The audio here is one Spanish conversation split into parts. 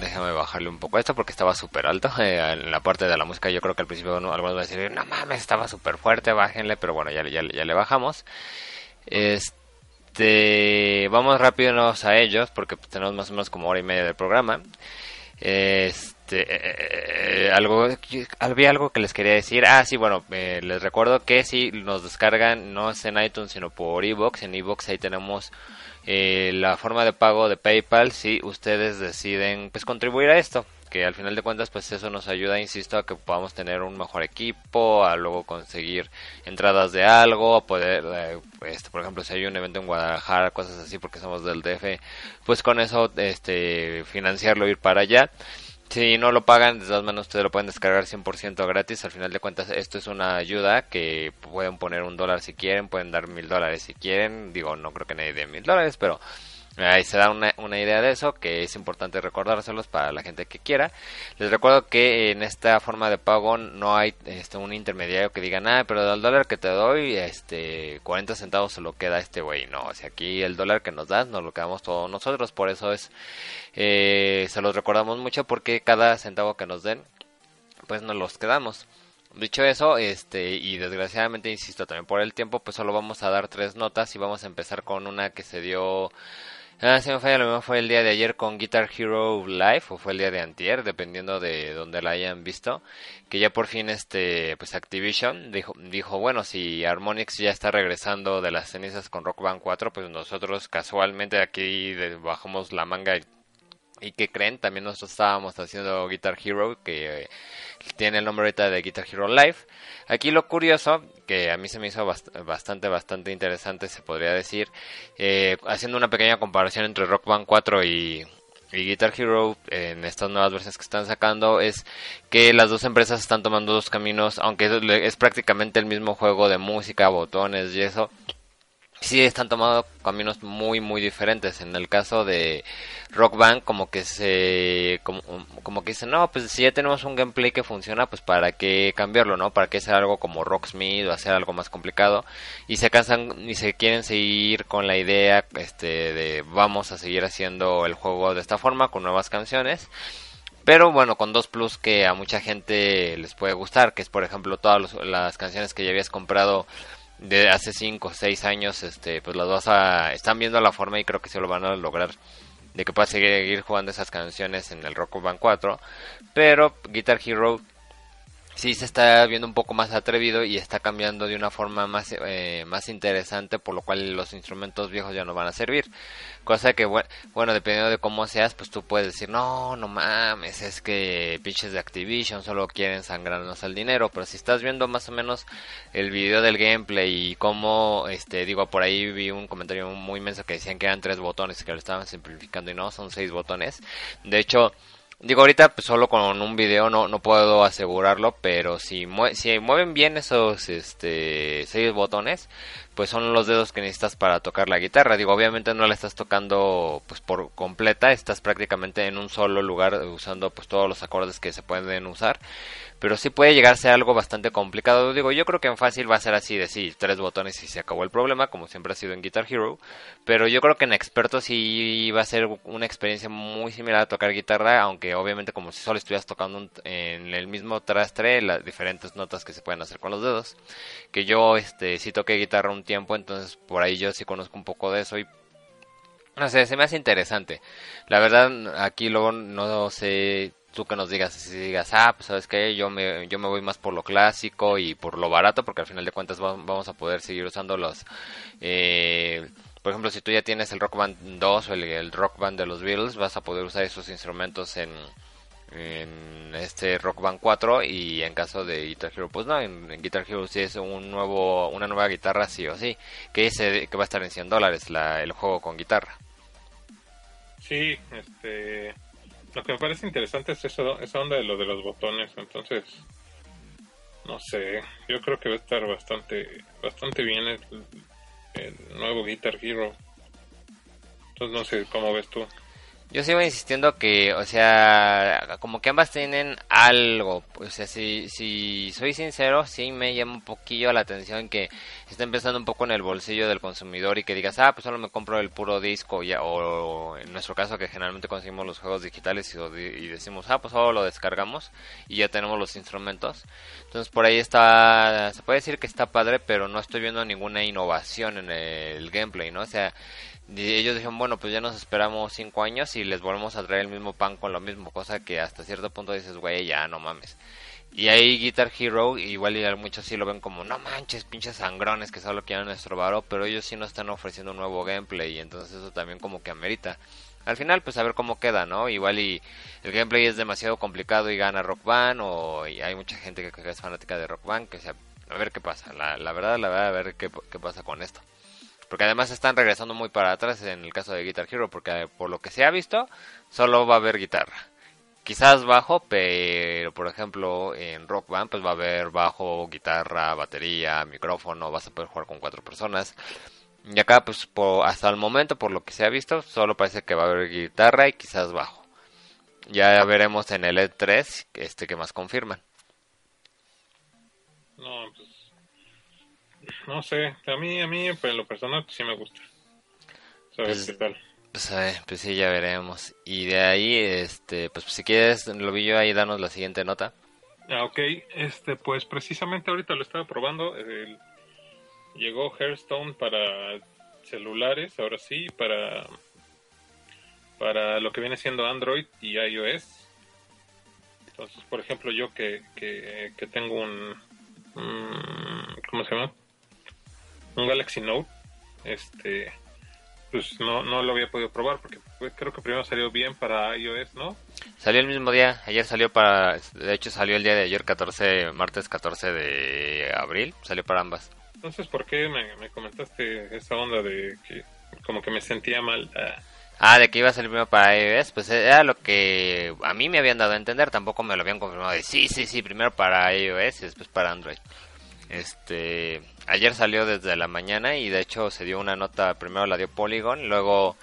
Déjame bajarle un poco esto porque estaba súper alto. Eh, en la parte de la música yo creo que al principio algunos van a decir, no mames, estaba súper fuerte, bájenle, pero bueno, ya, ya, ya le bajamos. Este, vamos rápido a ellos porque tenemos más o menos como hora y media del programa. Este, eh, eh, algo, había algo que les quería decir. Ah, sí, bueno, les recuerdo que si nos descargan, no es en iTunes, sino por Evox. En Evox ahí tenemos eh, la forma de pago de PayPal si ustedes deciden pues contribuir a esto que al final de cuentas pues eso nos ayuda insisto a que podamos tener un mejor equipo a luego conseguir entradas de algo a poder eh, este, por ejemplo si hay un evento en Guadalajara cosas así porque somos del DF pues con eso este financiarlo ir para allá si no lo pagan, de todas maneras ustedes lo pueden descargar 100% gratis. Al final de cuentas, esto es una ayuda que pueden poner un dólar si quieren, pueden dar mil dólares si quieren. Digo, no creo que nadie dé mil dólares, pero Ahí se da una, una, idea de eso, que es importante recordárselos para la gente que quiera. Les recuerdo que en esta forma de pago no hay este, un intermediario que diga, nada, pero del dólar que te doy, este, 40 centavos se lo queda este güey. No, o sea, aquí el dólar que nos das nos lo quedamos todos nosotros. Por eso es, eh, se los recordamos mucho porque cada centavo que nos den, pues nos los quedamos. Dicho eso, este, y desgraciadamente, insisto, también por el tiempo, pues solo vamos a dar tres notas y vamos a empezar con una que se dio Ah, si me falla, lo mismo fue el día de ayer con Guitar Hero Live o fue el día de antier, dependiendo de donde la hayan visto, que ya por fin este pues Activision dijo dijo, bueno, si Harmonix ya está regresando de las cenizas con Rock Band 4, pues nosotros casualmente aquí bajamos la manga y ¿Y que creen? También nosotros estábamos haciendo Guitar Hero, que tiene el nombre ahorita de Guitar Hero Live. Aquí lo curioso, que a mí se me hizo bastante, bastante interesante, se podría decir, eh, haciendo una pequeña comparación entre Rock Band 4 y, y Guitar Hero en estas nuevas versiones que están sacando es que las dos empresas están tomando dos caminos, aunque es prácticamente el mismo juego de música, botones y eso, sí están tomando caminos muy muy diferentes. En el caso de Rock Band como que se como, como que dicen no pues si ya tenemos un gameplay que funciona pues para qué cambiarlo no para qué hacer algo como Rocksmith o hacer algo más complicado y se cansan y se quieren seguir con la idea este de vamos a seguir haciendo el juego de esta forma con nuevas canciones. Pero bueno, con dos plus que a mucha gente les puede gustar, que es por ejemplo todas las canciones que ya habías comprado de hace 5 o 6 años, este, pues las vas a, están viendo la forma y creo que se lo van a lograr de que puedas seguir jugando esas canciones en el Rock Band 4, pero Guitar Hero sí se está viendo un poco más atrevido y está cambiando de una forma más, eh, más interesante, por lo cual los instrumentos viejos ya no van a servir. Cosa que, bueno, dependiendo de cómo seas, pues tú puedes decir, no, no mames, es que pinches de Activision solo quieren sangrarnos el dinero, pero si estás viendo más o menos el video del gameplay y cómo, este, digo, por ahí vi un comentario muy inmenso que decían que eran tres botones, que lo estaban simplificando y no, son seis botones. De hecho, Digo, ahorita pues solo con un video no, no puedo asegurarlo, pero si, si mueven bien esos este, seis botones, pues son los dedos que necesitas para tocar la guitarra. Digo, obviamente no la estás tocando pues por completa, estás prácticamente en un solo lugar usando pues todos los acordes que se pueden usar pero sí puede llegar a ser algo bastante complicado. Digo, yo creo que en fácil va a ser así de sí, tres botones y se acabó el problema, como siempre ha sido en Guitar Hero, pero yo creo que en experto sí va a ser una experiencia muy similar a tocar guitarra, aunque obviamente como si solo estuvieras tocando en el mismo trastre las diferentes notas que se pueden hacer con los dedos. Que yo este sí toqué guitarra un tiempo, entonces por ahí yo sí conozco un poco de eso y no sé, se me hace interesante. La verdad, aquí luego no sé tú que nos digas, si digas, ah, pues sabes que yo me, yo me voy más por lo clásico y por lo barato, porque al final de cuentas vamos a poder seguir usando los... Eh, por ejemplo, si tú ya tienes el Rock Band 2 o el, Rock Band de los Beatles, vas a poder usar esos instrumentos en, en este Rock Band 4 y en caso de Guitar Hero pues no, en, Guitar Hero sí es un nuevo, una nueva guitarra sí o sí, que, que va a estar en 100 dólares el juego con guitarra. Sí, este, lo que me parece interesante es esa onda de lo de los botones, entonces, no sé, yo creo que va a estar bastante, bastante bien el, el nuevo Guitar Hero. Entonces no sé cómo ves tú. Yo sigo insistiendo que, o sea, como que ambas tienen algo. O sea, si, si soy sincero, sí me llama un poquillo la atención que está empezando un poco en el bolsillo del consumidor y que digas, ah, pues solo me compro el puro disco, ya, o en nuestro caso que generalmente conseguimos los juegos digitales y, y decimos, ah, pues solo lo descargamos y ya tenemos los instrumentos. Entonces por ahí está, se puede decir que está padre, pero no estoy viendo ninguna innovación en el gameplay, ¿no? O sea, ellos dijeron, bueno, pues ya nos esperamos cinco años y les volvemos a traer el mismo pan con lo mismo, cosa que hasta cierto punto dices, güey, ya no mames. Y ahí Guitar Hero, igual y muchos sí lo ven como, no manches, pinches sangrones que solo quieren nuestro varo, pero ellos sí nos están ofreciendo un nuevo gameplay y entonces eso también como que amerita. Al final, pues a ver cómo queda, ¿no? Igual y el gameplay es demasiado complicado y gana Rock Band, o hay mucha gente que, es fanática de Rock Band, que sea, a ver qué pasa. La, la verdad, la verdad, a ver qué pasa con esto. Porque además están regresando muy para atrás en el caso de Guitar Hero, porque por lo que se ha visto, solo va a haber guitarra. Quizás bajo, pero por ejemplo en Rock Band pues va a haber bajo, guitarra, batería, micrófono, vas a poder jugar con cuatro personas. Y acá pues hasta el momento por lo que se ha visto solo parece que va a haber guitarra y quizás bajo. Ya veremos en el E3 este que más confirman. No, pues no sé, a mí, a mí, pues, en lo personal, sí me gusta. ¿Sabes pues, qué tal? Pues, a ver, pues sí, ya veremos. Y de ahí, este, pues si quieres, lo vi yo ahí, danos la siguiente nota. Ah, ok, este, pues precisamente ahorita lo estaba probando. llegó Hearthstone para celulares, ahora sí, para, para lo que viene siendo Android y iOS. Entonces, por ejemplo, yo que, que, que tengo un, ¿cómo se llama? Un Galaxy Note, este, pues no, no lo había podido probar porque creo que primero salió bien para iOS, ¿no? Salió el mismo día, ayer salió para, de hecho salió el día de ayer 14, martes 14 de abril, salió para ambas. Entonces, ¿por qué me, comentaste esa onda de que como que me sentía mal? Ah. ah, de que iba a salir primero para iOS, pues era lo que a mí me habían dado a entender, tampoco me lo habían confirmado de sí, sí, sí, primero para iOS y después para Android. Este, ayer salió desde la mañana y de hecho se dio una nota, primero la dio Polygon, luego,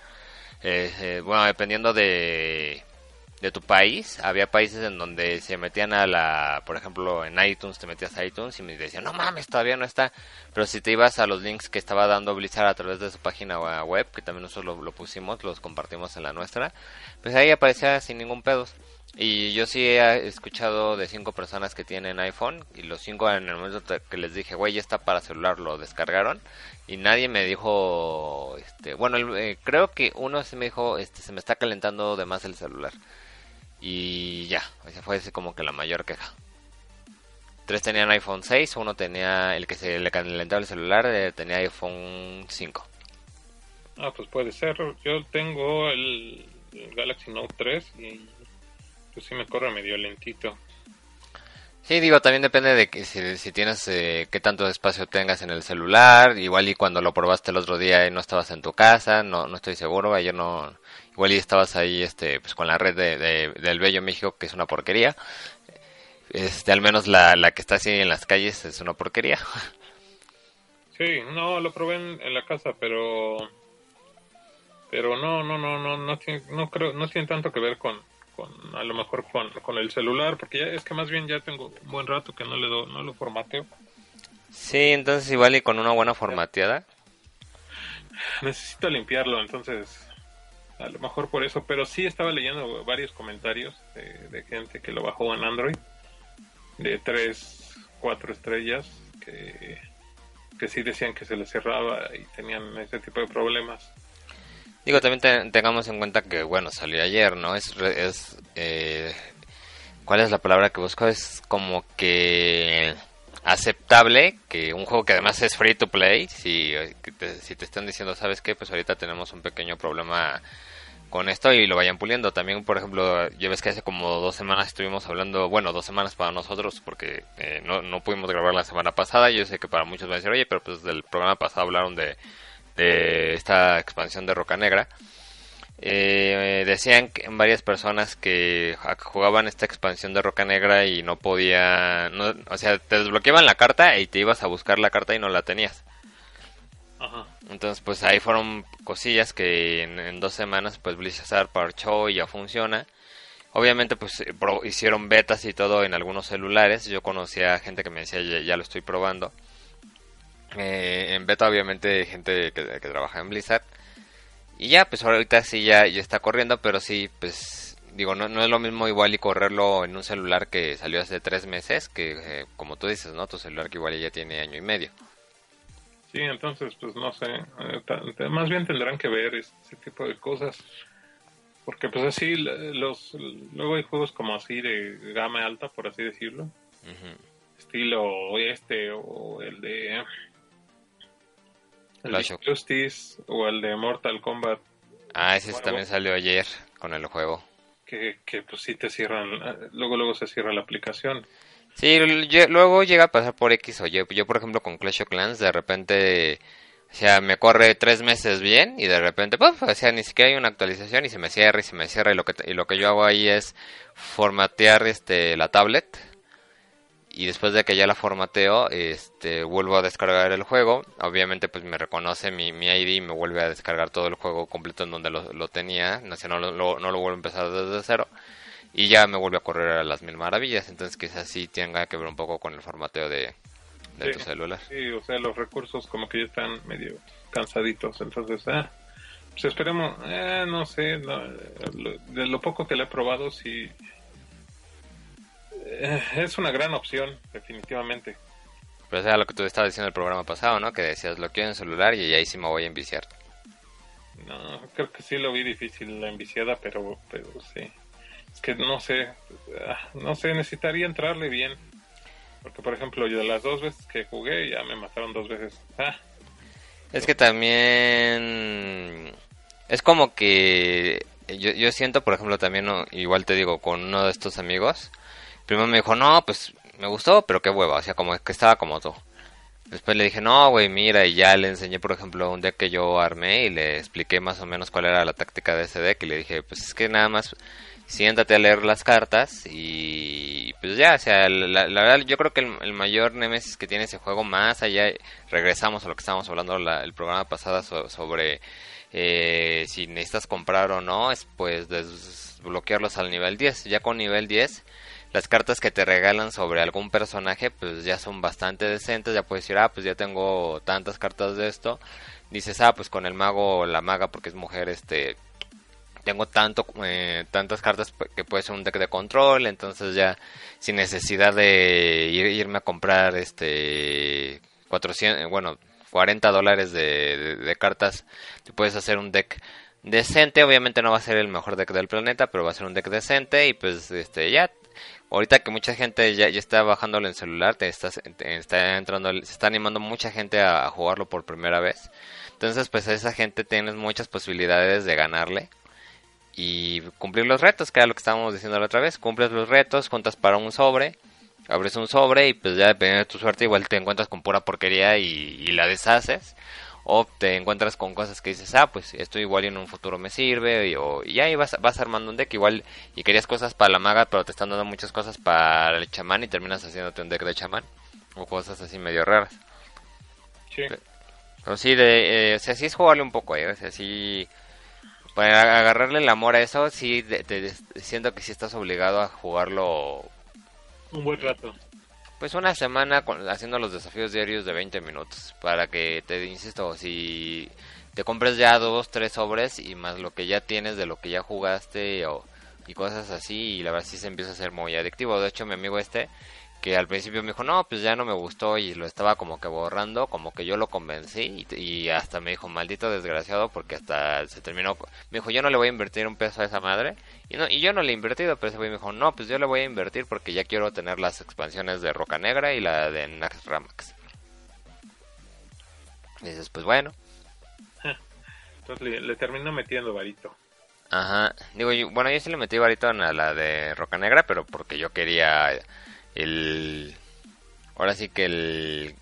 eh, eh, bueno, dependiendo de, de tu país, había países en donde se metían a la, por ejemplo, en iTunes te metías a iTunes y me decían, no mames, todavía no está, pero si te ibas a los links que estaba dando Blizzard a través de su página web, que también nosotros lo pusimos, los compartimos en la nuestra, pues ahí aparecía sin ningún pedo. Y yo sí he escuchado de cinco personas que tienen iPhone y los cinco en el momento que les dije, güey, ya está para celular, lo descargaron y nadie me dijo, este, bueno, eh, creo que uno se me dijo, este, se me está calentando de más el celular. Y ya, esa fue ese como que la mayor queja. Tres tenían iPhone 6, uno tenía, el que se le calentaba el celular, eh, tenía iPhone 5. Ah, pues puede ser. Yo tengo el Galaxy Note 3 y pues sí me corre medio lentito. Sí, digo, también depende de que si, tienes, eh, qué tanto espacio tengas en el celular, igual y cuando lo probaste el otro día y no estabas en tu casa, no, no estoy seguro, ayer no, igual y estabas ahí, este, pues con la red de, del Bello México, que es una porquería, este, al menos la, la que está así en las calles es una porquería. Sí, no, lo probé en, en la casa, pero, pero no, no, no, no, no, no creo, no tiene tanto que ver con, con a lo mejor con, con el celular, porque ya, es que más bien ya tengo un buen rato que no le do, no lo formateo. Sí, entonces igual y con una buena formateada. Necesito limpiarlo, entonces a lo mejor por eso, pero sí estaba leyendo varios comentarios de, gente que lo bajó en Android, de 3, 4 estrellas, que, que sí decían que se le cerraba y tenían ese tipo de problemas. Digo, también tengamos en cuenta que, bueno, salió ayer, ¿no? Es, es eh, ¿cuál es la palabra que busco? Es como que aceptable que un juego que además es free to play, si, te, si te están diciendo, ¿sabes qué? Pues ahorita tenemos un pequeño problema con esto y lo vayan puliendo. También, por ejemplo, yo ves que hace como dos semanas estuvimos hablando, bueno, dos semanas para nosotros porque eh, no, no pudimos grabar la semana pasada. Yo sé que para muchos van a decir, oye, pero pues del programa pasado hablaron de de esta expansión de Roca Negra. eh, decían que varias personas que jugaban esta expansión de Roca Negra y no podía, no, o sea, te desbloqueaban la carta y te ibas a buscar la carta y no la tenías. Ajá. Entonces, pues ahí fueron cosillas que en, dos semanas, pues Blizzard parchó y ya funciona. Obviamente, pues hicieron betas y todo en algunos celulares. Yo conocía gente que me decía, ya, lo estoy probando. Eh, en beta, obviamente, gente que, que trabaja en Blizzard. Y ya, pues ahorita sí ya, ya está corriendo, pero sí, pues digo, no, no es lo mismo igual y correrlo en un celular que salió hace tres meses, que eh, como tú dices, ¿no? Tu celular que igual ya tiene año y medio. Sí, entonces, pues no sé, eh, más bien tendrán que ver ese tipo de cosas. Porque pues así, los luego hay juegos como así de gama alta, por así decirlo. Estilo este o el de el Justice o el de Mortal Kombat. Ah, ese también salió ayer con el juego. Que, que pues sí te cierran, luego luego se cierra la aplicación. Sí, luego llega a pasar por X o Y. Yo, por ejemplo, con Clash of Clans, de repente, o sea, me corre tres meses bien y de repente, pues, o sea, ni siquiera hay una actualización y se me cierra y se me cierra y lo que, y lo que yo hago ahí es formatear este la tablet y después de que ya la formateo, este, vuelvo a descargar el juego. Obviamente, pues me reconoce mi, mi ID y me vuelve a descargar todo el juego completo en donde lo, lo tenía. No, no, lo, no lo vuelvo a empezar desde cero. Y ya me vuelve a correr a las mil maravillas. Entonces, quizás sí tenga que ver un poco con el formateo de, de tu celular. Sí, o sea, los recursos como que ya están medio cansaditos. Entonces, ah, pues esperemos, eh, no sé, de lo poco que le he probado, sí es una gran opción, definitivamente. Pero sea lo que tú estabas diciendo en el programa pasado, ¿no? Que decías, lo quiero en celular y ahí sí me voy a enviciar. No, creo que sí lo vi difícil la enviciada, pero, pero sí. Es que no sé, ah, no sé, necesitaría entrarle bien. Porque, por ejemplo, yo las dos veces que jugué ya me mataron dos veces. Ah. Es que también... Es como que... Yo, yo siento, por ejemplo, también, igual te digo, con uno de estos amigos, Primero me dijo, no, pues me gustó, pero qué hueva, o sea, como que estaba como todo. Después le dije, no, güey, mira, y ya le enseñé, por ejemplo, un deck que yo armé y le expliqué más o menos cuál era la táctica de ese deck y le dije, pues es que nada más siéntate a leer las cartas y pues ya, o sea, la, verdad yo creo que el, mayor némesis que tiene ese juego, más allá, regresamos a lo que estábamos hablando el programa pasado sobre eh, si necesitas comprar o no, es pues desbloquearlos al nivel 10. Ya con nivel 10 las cartas que te regalan sobre algún personaje pues ya son bastante decentes, ya puedes decir, ah, pues ya tengo tantas cartas de esto. Dices, ah, pues con el mago o la maga porque es mujer, este tengo tanto eh, tantas cartas que puede ser un deck de control, entonces ya sin necesidad de irme a comprar este 400, bueno, 40 dólares de, de cartas, te puedes hacer un deck decente, obviamente no va a ser el mejor deck del planeta, pero va a ser un deck decente y pues este ya ahorita que mucha gente ya, está bajándolo en celular, te, estás, está entrando, se está animando mucha gente a, jugarlo por primera vez. Entonces, pues a esa gente tienes muchas posibilidades de ganarle y cumplir los retos, que era lo que estábamos diciendo la otra vez. Cumples los retos, juntas para un sobre, abres un sobre y pues ya dependiendo de tu suerte igual te encuentras con pura porquería y la deshaces o te encuentras con cosas que dices, ah, pues esto igual en un futuro me sirve, y, o, y ahí vas, vas armando un deck igual, y querías cosas para la maga, pero te están dando muchas cosas para el chamán y terminas haciéndote un deck de chamán, o cosas así medio raras. Sí. Pero, sí, de, eh, o sea, sí es jugarle un poco, eh, o sea, sí, para agarrarle el amor a eso, sí, te, siento que sí estás obligado a jugarlo un buen rato pues una semana haciendo los desafíos diarios de 20 minutos para que te insisto si te compres ya dos tres sobres y más lo que ya tienes de lo que ya jugaste o y cosas así y la verdad sí se empieza a ser muy adictivo. De hecho mi amigo este que al principio me dijo, no, pues ya no me gustó y lo estaba como que borrando, como que yo lo convencí y, hasta me dijo, maldito desgraciado, porque hasta se terminó, me dijo, yo no le voy a invertir un peso a esa madre y, no, y yo no le he invertido, pero ese güey me dijo, no, pues yo le voy a invertir porque ya quiero tener las expansiones de Roca Negra y la de Nax Ramax. Y dices, pues bueno. Entonces le, termino metiendo varito. Ajá, digo, bueno, yo sí le metí varito a la de Roca Negra, pero porque yo quería el ahora sí que el,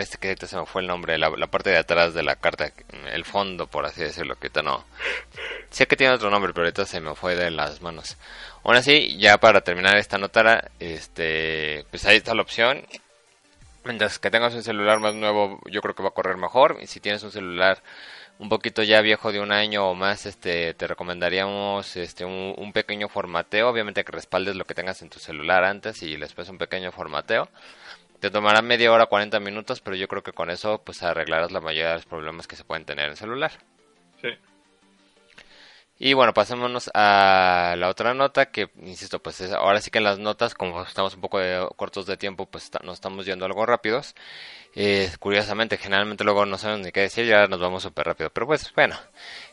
este que se me fue el nombre, la, parte de atrás de la carta, el fondo, por así decirlo, que no. Sé que tiene otro nombre, pero ahorita se me fue de las manos. Aún así, ya para terminar esta nota, este, pues ahí está la opción. Mientras que tengas un celular más nuevo, yo creo que va a correr mejor. Y si tienes un celular un poquito ya viejo de un año o más, este, te recomendaríamos este, un, pequeño formateo. Obviamente que respaldes lo que tengas en tu celular antes y después un pequeño formateo. Te tomará media hora, 40 minutos, pero yo creo que con eso pues arreglarás la mayoría de los problemas que se pueden tener en el celular. Sí. Y bueno, pasémonos a la otra nota que, insisto, pues ahora sí que en las notas, como estamos un poco cortos de tiempo, pues nos estamos yendo algo rápidos. Eh, curiosamente, generalmente luego no sabemos ni qué decir, ya nos vamos súper rápido. Pero pues bueno,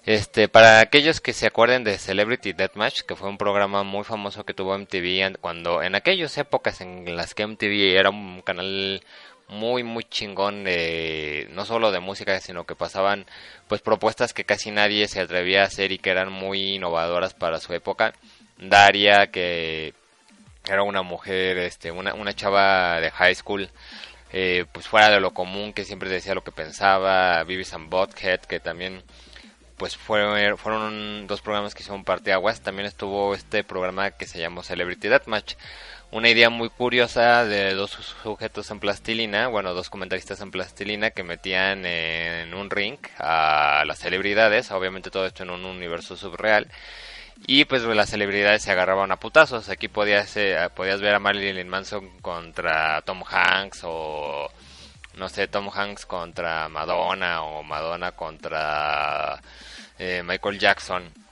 este, para aquellos que se acuerden de Celebrity Deathmatch, que fue un programa muy famoso que tuvo MTV cuando en aquellas épocas en las que MTV era un canal muy muy chingón de no solo de música sino que pasaban pues propuestas que casi nadie se atrevía a hacer y que eran muy innovadoras para su época. Daria que era una mujer este una, una chava de high school eh, pues fuera de lo común que siempre decía lo que pensaba. Vivis and Butthead que también pues fueron, fueron dos programas que hicieron parte aguas también estuvo este programa que se llamó Celebrity Deathmatch una idea muy curiosa de dos sujetos en plastilina, bueno, dos comentaristas en plastilina que metían en un ring a las celebridades, obviamente todo esto en un universo subreal. Y pues las celebridades se agarraban a putazos. Aquí podías, eh, podías ver a Marilyn Manson contra Tom Hanks o no sé, Tom Hanks contra Madonna o Madonna contra eh, Michael Jackson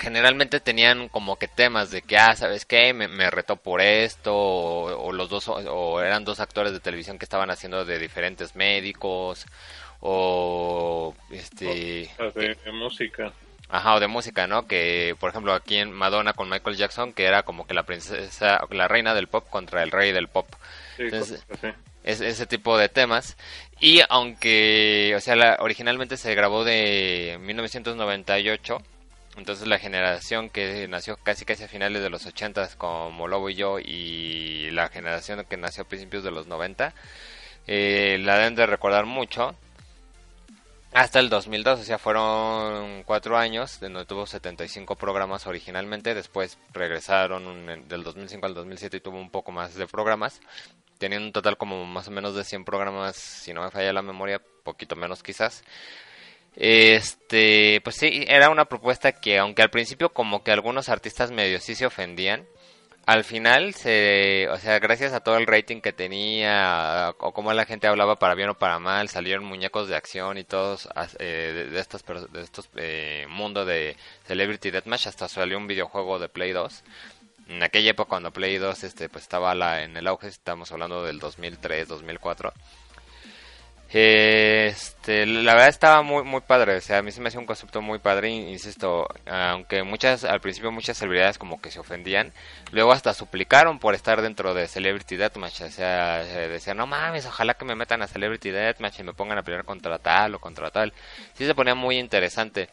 generalmente tenían como que temas de que, ah, ¿sabes qué? Me, me retó por esto, o, los dos, o, eran dos actores de televisión que estaban haciendo de diferentes médicos, o este... de, música. Ajá, o de música, ¿no? Que, por ejemplo, aquí en Madonna con Michael Jackson, que era como que la princesa, la reina del pop contra el rey del pop. Entonces, es, ese tipo de temas. Y aunque, o sea, la, originalmente se grabó de 1998 entonces la generación que nació casi casi a finales de los 80 como Lobo y yo y la generación que nació a principios de los 90 eh, la deben de recordar mucho. Hasta el 2002, o sea, fueron cuatro años, donde tuvo 75 programas originalmente, después regresaron del 2005 al 2007 y tuvo un poco más de programas, teniendo un total como más o menos de 100 programas, si no me falla la memoria, poquito menos quizás, este, pues sí, era una propuesta que aunque al principio como que algunos artistas medio sí se ofendían, al final se, o sea, gracias a todo el rating que tenía o como la gente hablaba para bien o para mal, salieron muñecos de acción y todos eh, de, estos de estos eh, mundo de Celebrity Deathmatch hasta salió un videojuego de Play 2. En aquella época cuando Play 2 este pues estaba la, en el auge, estamos hablando del 2003, 2004 este, la verdad estaba muy muy padre, o sea, a mí se me hacía un concepto muy padre, insisto, aunque muchas al principio muchas celebridades como que se ofendían, luego hasta suplicaron por estar dentro de Celebrity Deathmatch, o sea, decían, "No mames, ojalá que me metan a Celebrity Deathmatch y me pongan a pelear contra tal o contra tal." Sí se ponía muy interesante.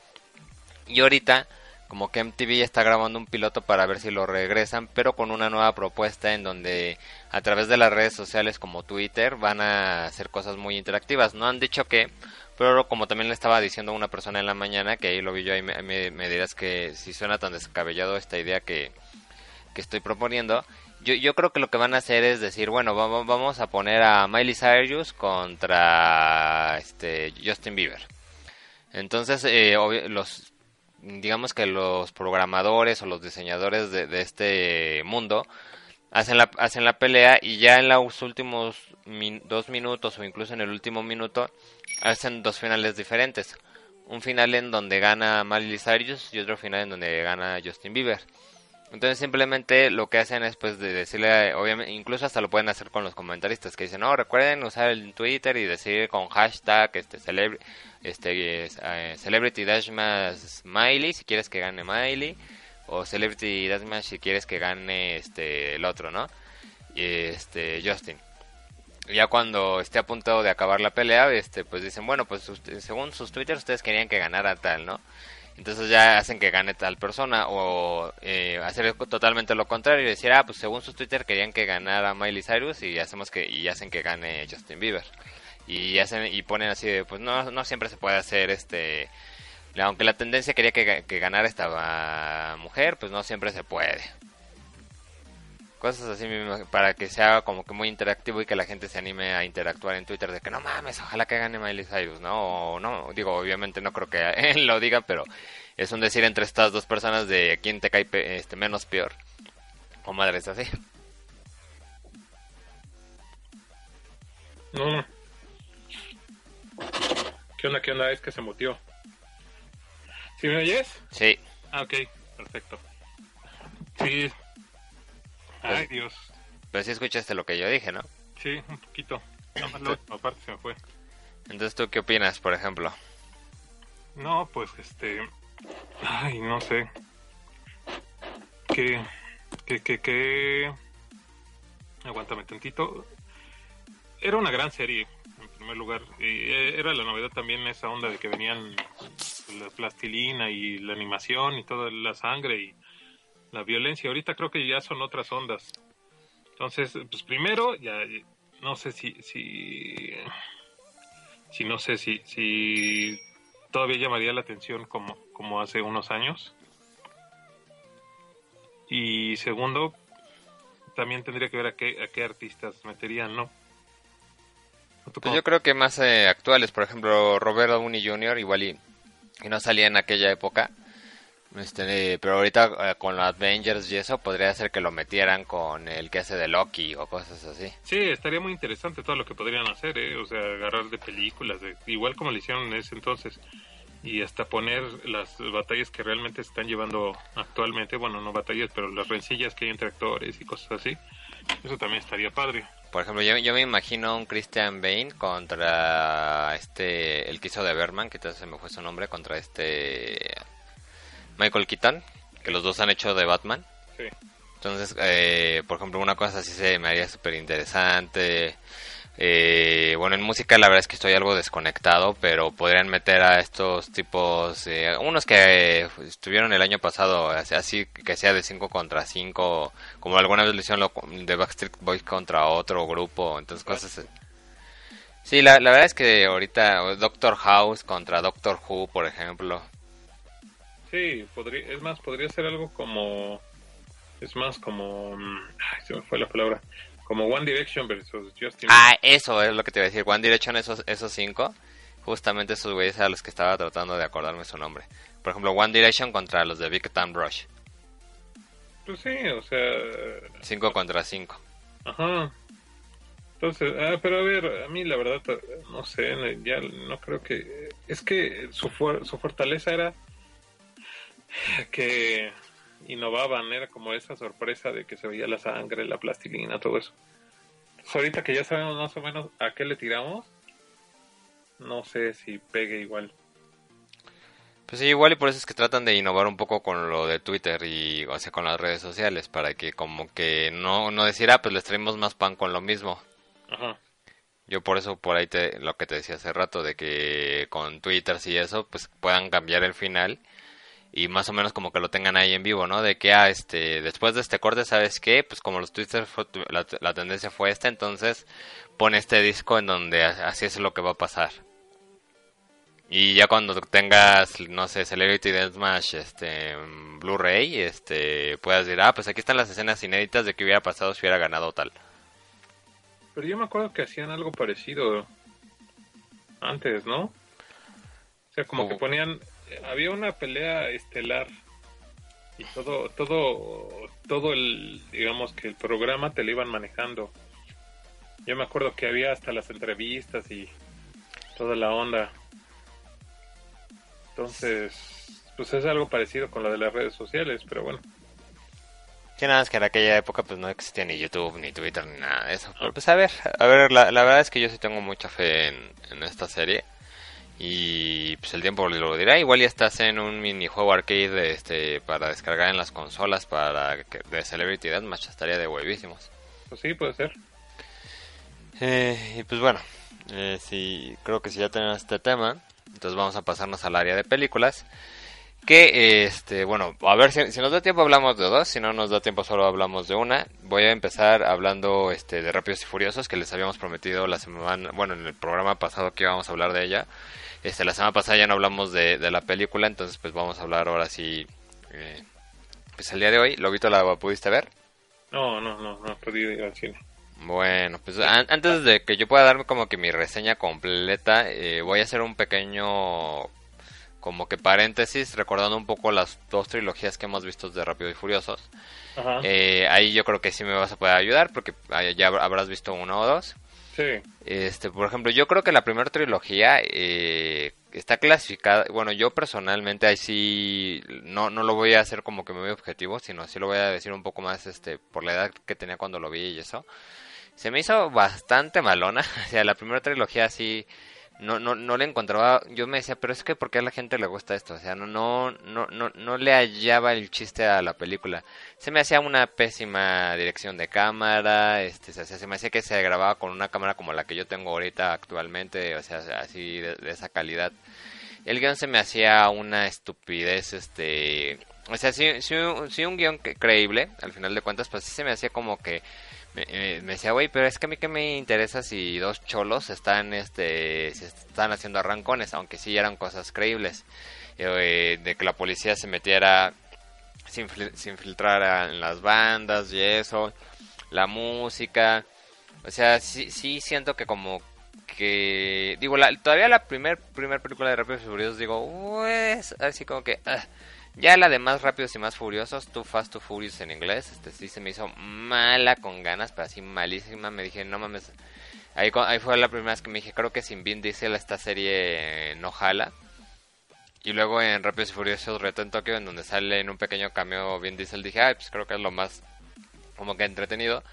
Y ahorita como que MTV está grabando un piloto para ver si lo regresan, pero con una nueva propuesta en donde a través de las redes sociales como Twitter van a hacer cosas muy interactivas. No han dicho que, pero como también le estaba diciendo una persona en la mañana, que ahí lo vi yo, ahí me, dirás que si suena tan descabellado esta idea que, que estoy proponiendo, yo, yo creo que lo que van a hacer es decir, bueno, vamos, vamos a poner a Miley Cyrus contra este Justin Bieber. Entonces, eh, los digamos que los programadores o los diseñadores de, este mundo hacen la, hacen la pelea y ya en los últimos dos minutos o incluso en el último minuto hacen dos finales diferentes. Un final en donde gana Miley Cyrus y otro final en donde gana Justin Bieber. Entonces simplemente lo que hacen es pues de decirle, obviamente, incluso hasta lo pueden hacer con los comentaristas que dicen, no, recuerden usar el Twitter y decir con hashtag este, este eh, Celebrity Dashmas Smiley si quieres que gane Miley o Celebrity Dashmas si quieres que gane este el otro, ¿no? este Justin. Ya cuando esté a punto de acabar la pelea, este pues dicen, bueno, pues según sus Twitter ustedes querían que ganara tal, ¿no? Entonces ya hacen que gane tal persona o eh, hacer totalmente lo contrario y decir, ah, pues según su Twitter querían que ganara Miley Cyrus y hacemos que y hacen que gane Justin Bieber. Y hacen y ponen así de, pues no no siempre se puede hacer este aunque la tendencia quería que, que ganara esta mujer, pues no siempre se puede. Cosas así para que sea como que muy interactivo y que la gente se anime a interactuar en Twitter de que no mames, ojalá que gane Miley Cyrus, ¿no? O no, digo, obviamente no creo que él lo diga, pero es un decir entre estas dos personas de quién te cae este, menos peor. O madres así. No, ¿Qué onda, qué onda? Es que se mutió. ¿Sí me oyes? Sí. Ah, ok, perfecto. Sí, Ay, pues, Dios. Pero sí escuchaste lo que yo dije, ¿no? Sí, un poquito. Nada la última parte se me fue. Entonces, ¿tú qué opinas, por ejemplo? No, pues, este... Ay, no sé. Que... Que, que, que... Aguántame tantito. Era una gran serie, en primer lugar. Y eh, era la novedad también esa onda de que venían la plastilina y la animación y toda la sangre y la violencia. Ahorita creo que ya son otras ondas. Entonces, pues primero, ya no sé si, si, si no sé si, si todavía llamaría la atención como, como hace unos años. Y segundo, también tendría que ver a qué, a qué artistas meterían, ¿no? Pues yo creo que más eh, actuales, por ejemplo, Robert Downey Jr. igual y, y no salía en aquella época este, pero ahorita eh, con los Avengers y eso podría ser que lo metieran con el que hace de Loki o cosas así. Sí, estaría muy interesante todo lo que podrían hacer, ¿eh? o sea, agarrar de películas, de, igual como lo hicieron en ese entonces, y hasta poner las batallas que realmente se están llevando actualmente, bueno, no batallas, pero las rencillas que hay entre actores y cosas así. Eso también estaría padre. Por ejemplo, yo, yo me imagino un Christian Bane contra este, el que hizo de Berman, que se me fue su nombre, contra este Michael Keaton, que los dos han hecho de Batman. Sí. Entonces, eh, por ejemplo, una cosa así se me haría súper interesante. Eh, bueno, en música la verdad es que estoy algo desconectado, pero podrían meter a estos tipos, eh, unos que estuvieron el año pasado, así que sea de 5 contra 5, como alguna vez lo hicieron de Backstreet Boys contra otro grupo, entonces cosas... Sí, la, la verdad es que ahorita Doctor House contra Doctor Who, por ejemplo. Sí, podría, es más, podría ser algo como, es más como, mm, ay, se me fue la palabra, como One Direction versus Justin. Ah, eso es lo que te iba a decir, One Direction esos, esos cinco, justamente esos güeyes a los que estaba tratando de acordarme su nombre. Por ejemplo, One Direction contra los de Big Time Rush. Pues sí, o sea... Cinco contra cinco. Ajá. Entonces, ah, pero a ver, a mí la verdad, no sé, ya no creo que... Es que su, su fortaleza era que innovaban, era como esa sorpresa de que se veía la sangre, la plastilina, todo eso. ahorita que ya sabemos más o menos a qué le tiramos, no sé si pegue igual. Pues sí, igual y por eso es que tratan de innovar un poco con lo de Twitter y, o sea, con las redes sociales, para que como que no, no decir, ah, pues les traemos más pan con lo mismo. Ajá. Yo por eso, por ahí te, lo que te decía hace rato, de que con Twitter y eso, pues puedan cambiar el final y más o menos como que lo tengan ahí en vivo, ¿no? De que, ah, este, después de este corte, ¿sabes qué? Pues como los twitters, la, tendencia fue esta, entonces pone este disco en donde así es lo que va a pasar. Y ya cuando tengas, no sé, Celebrity Deathmatch, este, Blu-ray, este, puedas decir, ah, pues aquí están las escenas inéditas de que hubiera pasado si hubiera ganado tal. Pero yo me acuerdo que hacían algo parecido antes, ¿no? O sea, como que ponían había una pelea estelar y todo, todo, todo el, digamos que el programa te lo iban manejando. Yo me acuerdo que había hasta las entrevistas y toda la onda. Entonces, pues es algo parecido con lo de las redes sociales, pero bueno. Sí, nada, es que en aquella época pues no existía ni YouTube, ni Twitter, ni nada de eso. Pero pues a ver, a ver, la, la verdad es que yo sí tengo mucha fe en, en esta serie. Y pues el tiempo lo dirá. Igual ya estás en un minijuego arcade este, para descargar en las consolas para que, de Celebrity Deathmatch. Estaría de huevísimos. Pues sí, puede ser. Eh, y pues bueno, eh, si, creo que si ya tenemos este tema, entonces vamos a pasarnos al área de películas. Que, este, bueno, a ver si, si, nos da tiempo hablamos de dos, si no nos da tiempo solo hablamos de una. Voy a empezar hablando este, de Rápidos y Furiosos, que les habíamos prometido la semana, bueno, en el programa pasado que íbamos a hablar de ella. Este, la semana pasada ya no hablamos de, de la película, entonces pues vamos a hablar ahora sí, eh, pues el día de hoy. ¿Lobito la pudiste ver? No, no, no, no he podido ir al cine. Bueno, pues antes de que yo pueda darme como que mi reseña completa, eh, voy a hacer un pequeño como que paréntesis recordando un poco las dos trilogías que hemos visto de Rápido y Furiosos. Eh, ahí yo creo que sí me vas a poder ayudar porque ya habrás visto uno o dos. Sí. Este, por ejemplo, yo creo que la primera trilogía eh, está clasificada. Bueno, yo personalmente ahí sí no, no lo voy a hacer como que muy objetivo, sino así lo voy a decir un poco más este por la edad que tenía cuando lo vi y eso. Se me hizo bastante malona. O sea, la primera trilogía sí no, no, no le encontraba, yo me decía, pero es que ¿por qué a la gente le gusta esto? O sea, no, no, no, no, no le hallaba el chiste a la película. Se me hacía una pésima dirección de cámara, este, o sea, se me hacía que se grababa con una cámara como la que yo tengo ahorita actualmente, o sea, así de, esa calidad. El guion se me hacía una estupidez, este, o sea, si, si, si un guion creíble, al final de cuentas, pues sí se me hacía como que me, decía, güey, pero es que a mí que me interesa si dos cholos están, este, se están haciendo arrancones, aunque sí eran cosas creíbles. Eh, de que la policía se metiera, se, infiltrara en las bandas y eso, la música. O sea, sí, sí siento que como que digo la, todavía la primer primer película de Rápidos y Furiosos digo pues así como que ah, ya la de más rápidos y más furiosos, Too Fast, Too Furious en inglés, este sí se me hizo mala con ganas, pero así malísima. Me dije, no mames. Ahí, ahí fue la primera vez que me dije, creo que sin Vin Diesel esta serie no jala. Y luego en Rápidos y Furiosos Reto en Tokio, en donde sale en un pequeño cameo Vin Diesel, dije, ay, pues creo que es lo más como que entretenido.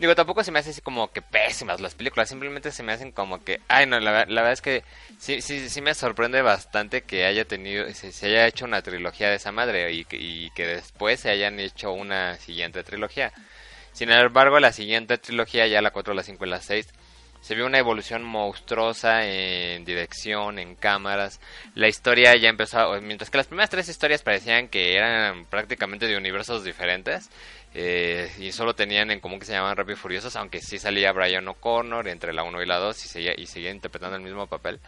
Digo, tampoco se me hace así como que pésimas las películas, simplemente se me hacen como que, ay no, la, la verdad es que sí, sí, sí me sorprende bastante que haya tenido, se, haya hecho una trilogía de esa madre y, y que después se hayan hecho una siguiente trilogía. Sin embargo, la siguiente trilogía, ya la 4, la 5 y la 6, se vio una evolución monstruosa en dirección, en cámaras. La historia ya empezó, mientras que las primeras tres historias parecían que eran prácticamente de universos diferentes, eh, y solo tenían en común que se llamaban Rápido y Furiosos, aunque sí salía Brian O'Connor entre la 1 y la 2 y seguía, y interpretando el mismo papel.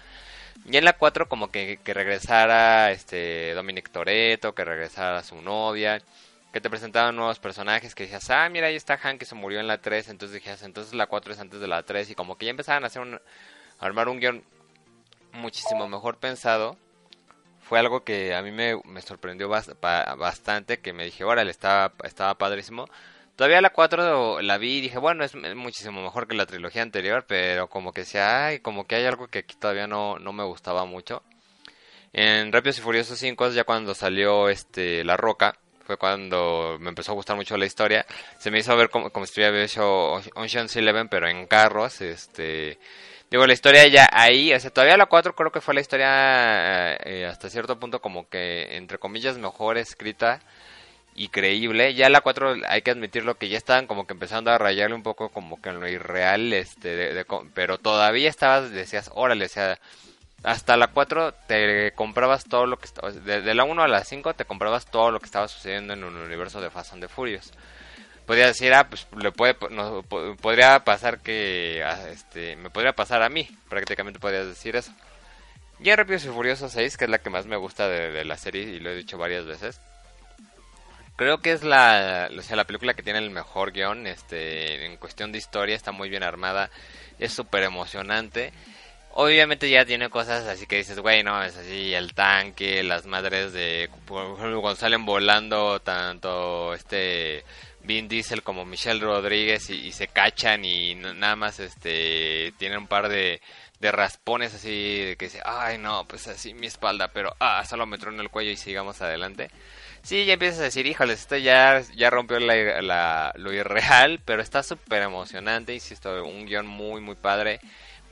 Y en la 4 como que, que regresara este Dominic Toretto, que regresara su novia, que te presentaban nuevos personajes, que decías, ah, mira, ahí está Han que se murió en la 3, entonces dijiste, entonces la 4 es antes de la 3, y como que ya empezaban a hacer un, a armar un guion muchísimo mejor pensado fue algo que a mí me, sorprendió bastante, que me dije, órale, estaba, estaba padrísimo. Todavía la 4 la vi y dije, bueno, es muchísimo mejor que la trilogía anterior, pero como que sea, ay, como que hay algo que aquí todavía no, no me gustaba mucho. En Rápidos y Furiosos 5, ya cuando salió este La Roca, cuando me empezó a gustar mucho la historia. Se me hizo ver como, como si estuviera hecho Ocean's Eleven, pero en carros, este Digo, la historia ya ahí, o sea, todavía la 4 creo que fue la historia eh, hasta cierto punto como que, entre comillas, mejor escrita y creíble. Ya la 4 hay que admitirlo que ya estaban como que empezando a rayarle un poco como que en lo irreal, este, pero todavía estabas, decías, órale, o sea, hasta la 4 te comprabas todo lo que estaba, de, la 1 a la 5 te comprabas todo lo que estaba sucediendo en el universo de Fast and the Furious podría decir, ah, pues le puede, no, podría pasar que, ah, este, me podría pasar a mí, prácticamente podrías decir eso. Y en Rápidos y Furiosos 6, que es la que más me gusta de, la serie y lo he dicho varias veces, creo que es la, o sea, la película que tiene el mejor guion, este, en cuestión de historia, está muy bien armada, es súper emocionante. Obviamente ya tiene cosas así que dices, güey, no, es así, el tanque, las madres de, por ejemplo, cuando salen volando, tanto este Vin Diesel como Michelle Rodríguez y, se cachan y nada más este tienen un par de, de raspones así de que dice, ay no, pues así mi espalda, pero ah, solo me en el cuello y sigamos adelante. Sí, ya empiezas a decir, híjoles, esto ya, ya rompió la, lo irreal, pero está súper emocionante, insisto, un guion muy, muy padre,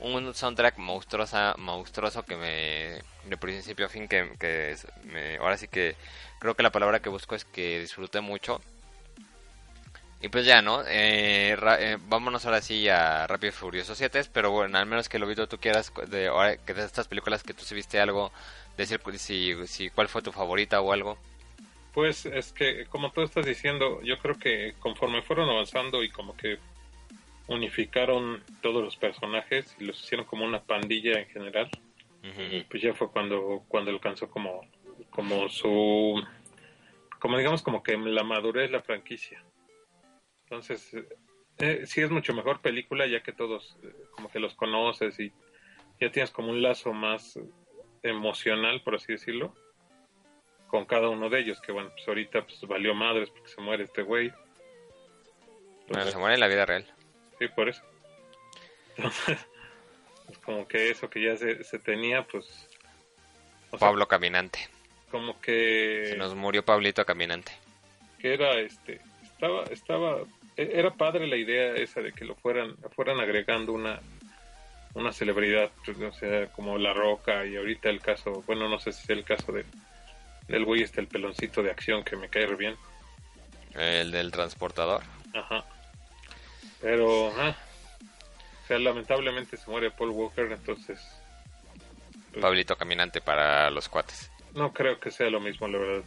un soundtrack monstruosa, monstruoso que me, de principio a fin, que, que me, ahora sí que creo que la palabra que busco es que disfruté mucho y pues ya, ¿no? Eh, eh, vámonos ahora sí a Rápido y Furioso 7, pero bueno, al menos que lo tú quieras de, de estas películas que tú sí viste algo decir si, si cuál fue tu favorita o algo. Pues es que, como tú estás diciendo, yo creo que conforme fueron avanzando y como que unificaron todos los personajes y los hicieron como una pandilla en general, pues ya fue cuando, cuando alcanzó como, como su, como digamos como que la madurez la franquicia. Entonces, eh, sí es mucho mejor película ya que todos eh, como que los conoces y ya tienes como un lazo más emocional, por así decirlo con cada uno de ellos, que bueno, pues ahorita pues valió madres porque se muere este güey. Bueno, se muere en la vida real. Sí, por eso. Entonces, pues como que eso que ya se, se tenía, pues... Pablo Caminante. Como que... Se nos murió Pablito Caminante. Que era, este, estaba, estaba, e, era padre la idea esa de que lo fueran, fueran agregando una, una celebridad, pues, o sea, como La Roca y ahorita el caso, bueno, no sé si es el caso de el güey está el peloncito de acción que me cae re bien. El del transportador. Ajá. Pero, O sea, lamentablemente se muere Paul Walker, entonces... Pues, Pablito caminante para los cuates. No creo que sea lo mismo, la verdad.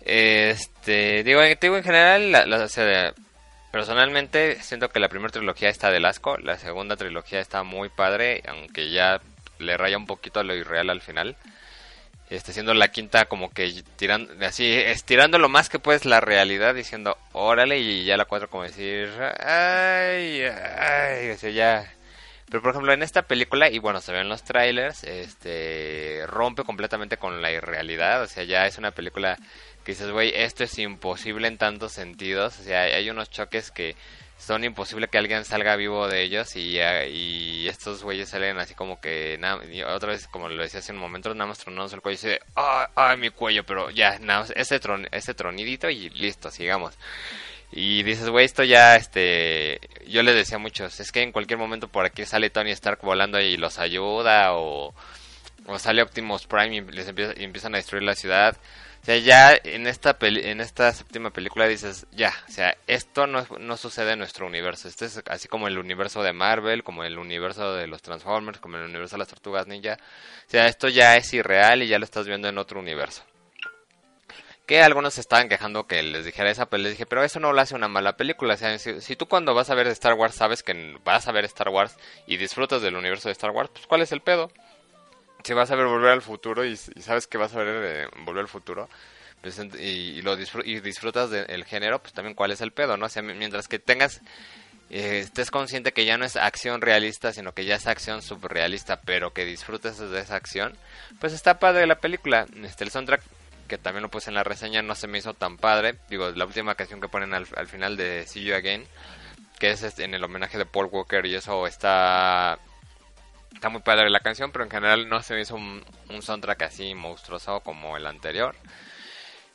Este, digo, digo en general, la, personalmente siento que la primera trilogía está del asco, la segunda trilogía está muy padre, aunque ya le raya un poquito a lo irreal al final este, siendo la quinta como que tirando, así, estirando lo más que puedes la realidad, diciendo, órale, y ya la cuatro como decir, ay, ay, o sea, ya. Pero por ejemplo, en esta película, y bueno, se ven los trailers, este, rompe completamente con la irrealidad, o sea, ya es una película que dices, güey, esto es imposible en tantos sentidos, o sea, hay unos choques que son imposible que alguien salga vivo de ellos y, y estos güeyes salen así como que nada, otra vez como lo decía hace un momento nada más tronados el cuello y dice ay, mi cuello pero ya nada ese tron ese tronidito y listo sigamos. Y dices güey esto ya este yo les decía a muchos es que en cualquier momento por aquí sale Tony Stark volando y los ayuda o, o sale Optimus Prime y les y empiezan a destruir la ciudad o sea, ya en esta, en esta séptima película dices, ya, o sea, esto no, no sucede en nuestro universo. Este es así como el universo de Marvel, como el universo de los Transformers, como el universo de las Tortugas Ninja. O sea, esto ya es irreal y ya lo estás viendo en otro universo. Que algunos estaban quejando que les dijera esa, pero les dije, pero eso no lo hace una mala película. O sea, si, tú cuando vas a ver Star Wars sabes que vas a ver Star Wars y disfrutas del universo de Star Wars, pues ¿cuál es el pedo? Si vas a ver Volver al Futuro y, sabes que vas a ver eh, Volver al Futuro pues, y, lo y disfrutas del género, pues también cuál es el pedo, ¿no? O sea, mientras que tengas, eh, estés consciente que ya no es acción realista, sino que ya es acción subrealista, pero que disfrutes de esa acción, pues está padre la película. Este, el soundtrack que también lo puse en la reseña, no se me hizo tan padre. Digo, la última canción que ponen al, final de See You Again, que es este, en el homenaje de Paul Walker, y eso está Está muy padre la canción, pero en general no se me hizo un, soundtrack así monstruoso como el anterior.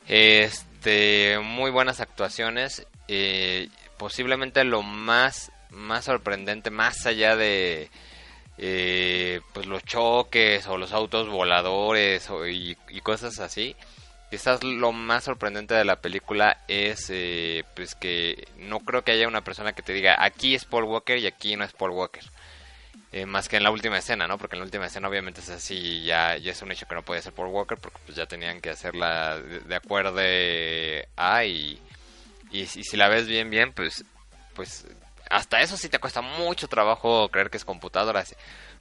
Este, muy buenas actuaciones. Eh, posiblemente lo más, más sorprendente, más allá de eh, pues los choques o los autos voladores y, cosas así. Quizás lo más sorprendente de la película es eh, pues que no creo que haya una persona que te diga aquí es Paul Walker y aquí no es Paul Walker. Eh, más que en la última escena, ¿no? Porque en la última escena obviamente es así, ya, ya es un hecho que no puede ser por Walker, porque pues ya tenían que hacerla de, acuerdo a y, y, si la ves bien, bien, pues, pues hasta eso sí te cuesta mucho trabajo creer que es computadora.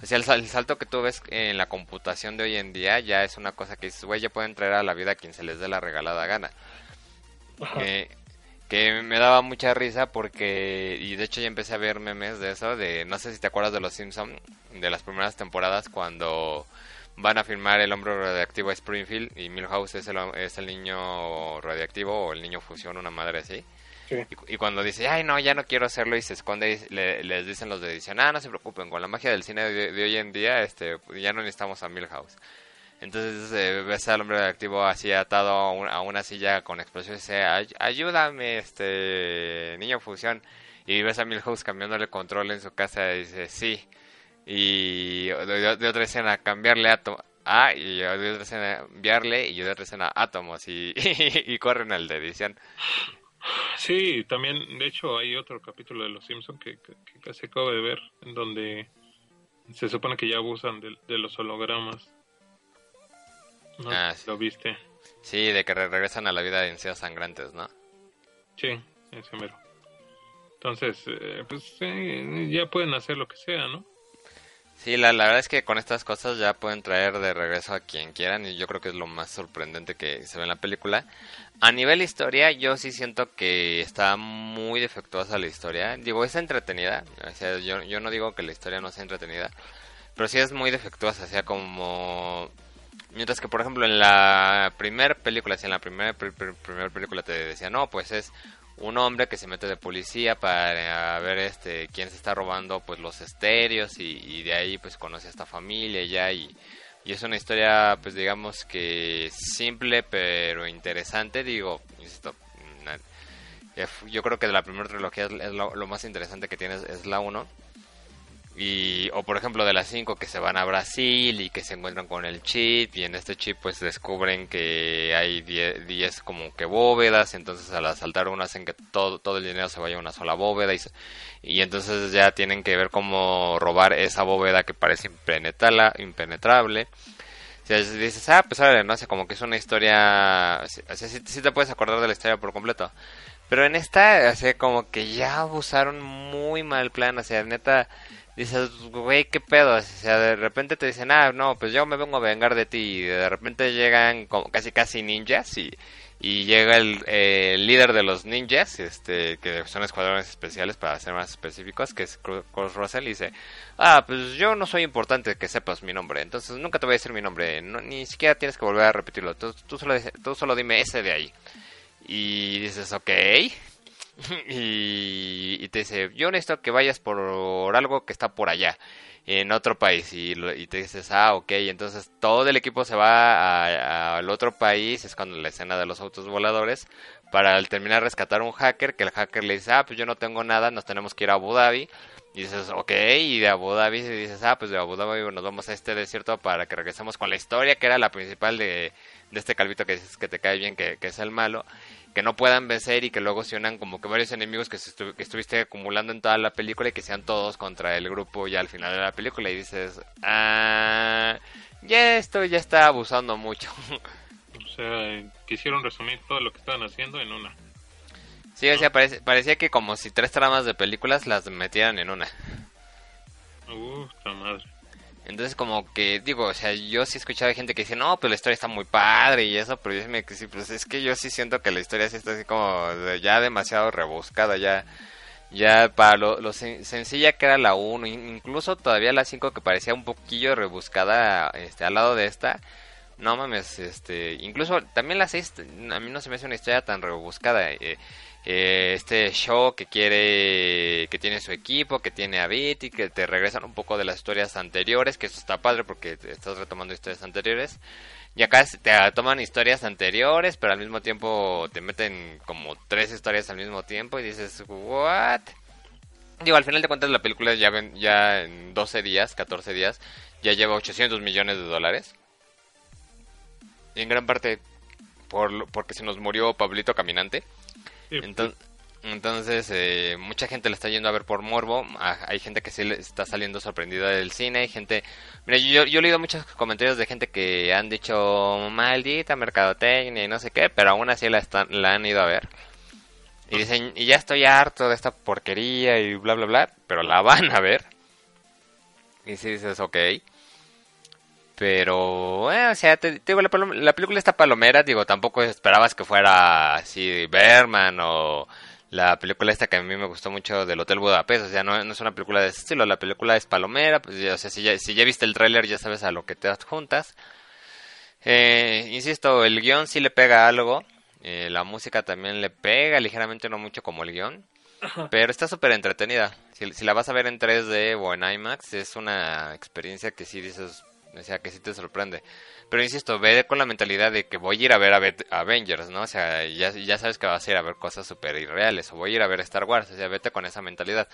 O sea, el, salto que tú ves en la computación de hoy en día ya es una cosa que dices, güey, ya pueden traer a la vida a quien se les dé la regalada gana. Eh, que me daba mucha risa porque, y de hecho ya empecé a ver memes de eso, de no sé si te acuerdas de los Simpsons, de las primeras temporadas cuando van a filmar el hombre radiactivo a Springfield y Milhouse es el, es el niño radiactivo o el niño fusión, una madre así. Y, cuando dice, ay no, ya no quiero hacerlo y se esconde, y les dicen los de edición, ah, no se preocupen, con la magia del cine de, de hoy en día, este, ya no necesitamos a Milhouse. Entonces eh, ves al hombre activo así atado a, una silla con explosión dice, ayúdame, este niño fusión. Y ves a Milhouse cambiándole control en su casa y dice, sí. Y de, otra escena, cambiarle átomo. Ah, y de otra escena, enviarle y de otra escena, átomos. Y, y, corren al de edición. Sí, también, de hecho, hay otro capítulo de Los Simpsons que, casi acabo de ver, en donde se supone que ya abusan de los hologramas No Ah, sí. lo viste. Sí, de que re- regresan a la vida en encías sangrantes, ¿no? Sí, ese mero. Entonces, eh, pues eh, ya pueden hacer lo que sea, ¿no? Sí, la, la verdad es que con estas cosas ya pueden traer de regreso a quien quieran y yo creo que es lo más sorprendente que se ve en la película. A nivel historia, yo sí siento que está muy defectuosa la historia. Digo, es entretenida, o sea, yo, yo no digo que la historia no sea entretenida, pero sí es muy defectuosa, o sea, como... Mientras que, por ejemplo, en la primera película, si en la primera, pri- pri- primera película te decía, no, pues es un hombre que se mete de policía para ver este quién se está robando pues los estéreos y, de ahí pues conoce a esta familia ya y, y es una historia pues digamos que simple pero interesante digo fu- yo creo que de la primera trilogía es, es lo, más interesante que tienes es la 1 y o por ejemplo de las 5 que se van a Brasil y que se encuentran con el chip y en este chip pues descubren que hay 10 como que bóvedas entonces al asaltar una hacen que todo, todo el dinero se vaya a una sola bóveda y, y entonces ya tienen que ver cómo robar esa bóveda que parece impenetrable o sea, dices, ah, pues no sé, como que es una historia, o sea, sí, sí te puedes acordar de la historia por completo. Pero en esta, o como que ya abusaron muy mal plan, o sea, neta, dices, güey, qué pedo, o sea, de repente te dicen, ah, no, pues yo me vengo a vengar de ti, y de repente llegan como casi casi ninjas y, y llega el, eh, líder de los ninjas, este, que son escuadrones especiales para ser más específicos, que es Kurt Russell, y dice, ah, pues yo no soy importante que sepas mi nombre, entonces nunca te voy a decir mi nombre, no, ni siquiera tienes que volver a repetirlo, tú, tú, solo, tú solo dime ese de ahí. Y dices, ok. y, te dice, yo necesito que vayas por algo que está por allá, en otro país. Y, y te dices, ah, ok. Entonces todo el equipo se va al otro país, es cuando la escena de los autos voladores, para al terminar rescatar un hacker, que el hacker le dice, ah, pues yo no tengo nada, nos tenemos que ir a Abu Dhabi. Y dices, ok, y de Abu Dhabi dices, ah, pues de Abu Dhabi nos vamos a este desierto para que regresemos con la historia, que era la principal de, este calvito que dices que te cae bien, que es el malo, que no puedan vencer y que luego se unan como que varios enemigos que, se estu- que estuviste acumulando en toda la película y que sean todos contra el grupo ya al final de la película y dices, ah, ya esto ya está abusando mucho. O sea, quisieron resumir todo lo que estaban haciendo en una. sí, o sea, parece- parecía que como si tres tramas de películas las metieran en una. La madre. Entonces como que digo, o sea, yo sí he escuchado de gente que dice, no, pues la historia está muy padre y eso, pero yo que sí, pues es que yo sí siento que la historia sí está así como ya demasiado rebuscada, ya ya para lo, lo sen- sencilla que era la 1, incluso todavía la 5 que parecía un poquillo rebuscada este al lado de esta. No mames, este, incluso también la 6 a mí no se me hace una historia tan rebuscada. eh, eh, este show que quiere que tiene su equipo, que tiene a Betty, que te regresan un poco de las historias anteriores, que eso está padre porque estás retomando historias anteriores. Y acá te toman historias anteriores, pero al mismo tiempo te meten como tres historias al mismo tiempo y dices, "What?" Digo, al final de cuentas la película ya ven- ya en 12 días, 14 días, ya lleva 800 millones de dólares. Y en gran parte por porque se nos murió Pablito Caminante. Entonces, eh, mucha gente le está yendo a ver por morbo. Hay gente que sí le está saliendo sorprendida del cine. Hay gente. Mira, yo, yo he leído muchos comentarios de gente que han dicho maldita mercadotecnia y no sé qué, pero aún así la, están, la han ido a ver. Y dicen, y ya estoy harto de esta porquería y bla, bla, bla, pero la van a ver. Y si dices, ok. Pero, eh, o sea, te, te digo, la, la película está palomera, digo, tampoco esperabas que fuera así Berman o la película esta que a mí me gustó mucho del Hotel Budapest, o sea, no, no es una película de ese estilo, la película es palomera, pues, o sea, si ya, si ya viste el tráiler ya sabes a lo que te adjuntas. Eh, insisto, el guion sí le pega algo, eh, la música también le pega ligeramente, no mucho como el guion, pero está súper entretenida. Si, si la vas a ver en 3D o en IMAX, es una experiencia que sí dices, o sea, que sí te sorprende. Pero insisto, ve con la mentalidad de que voy a ir a ver a Avengers, ¿no? O sea, ya, ya sabes que vas a ir a ver cosas súper irreales, o voy a ir a ver Star Wars, o sea, vete con esa mentalidad.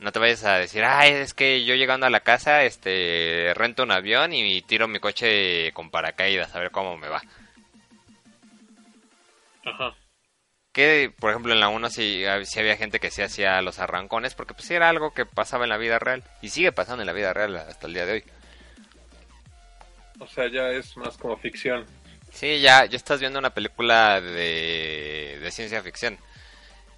No te vayas a decir, ay, es que yo llegando a la casa, este, rento un avión y tiro mi coche con paracaídas, a ver cómo me va. Ajá. Que, por ejemplo, en la 1 sí, hab- sí había gente que sí hacía los arrancones, porque pues era algo que pasaba en la vida real, y sigue pasando en la vida real hasta el día de hoy. O sea, ya es más como ficción. Sí, ya, ya estás viendo una película de, de ciencia ficción.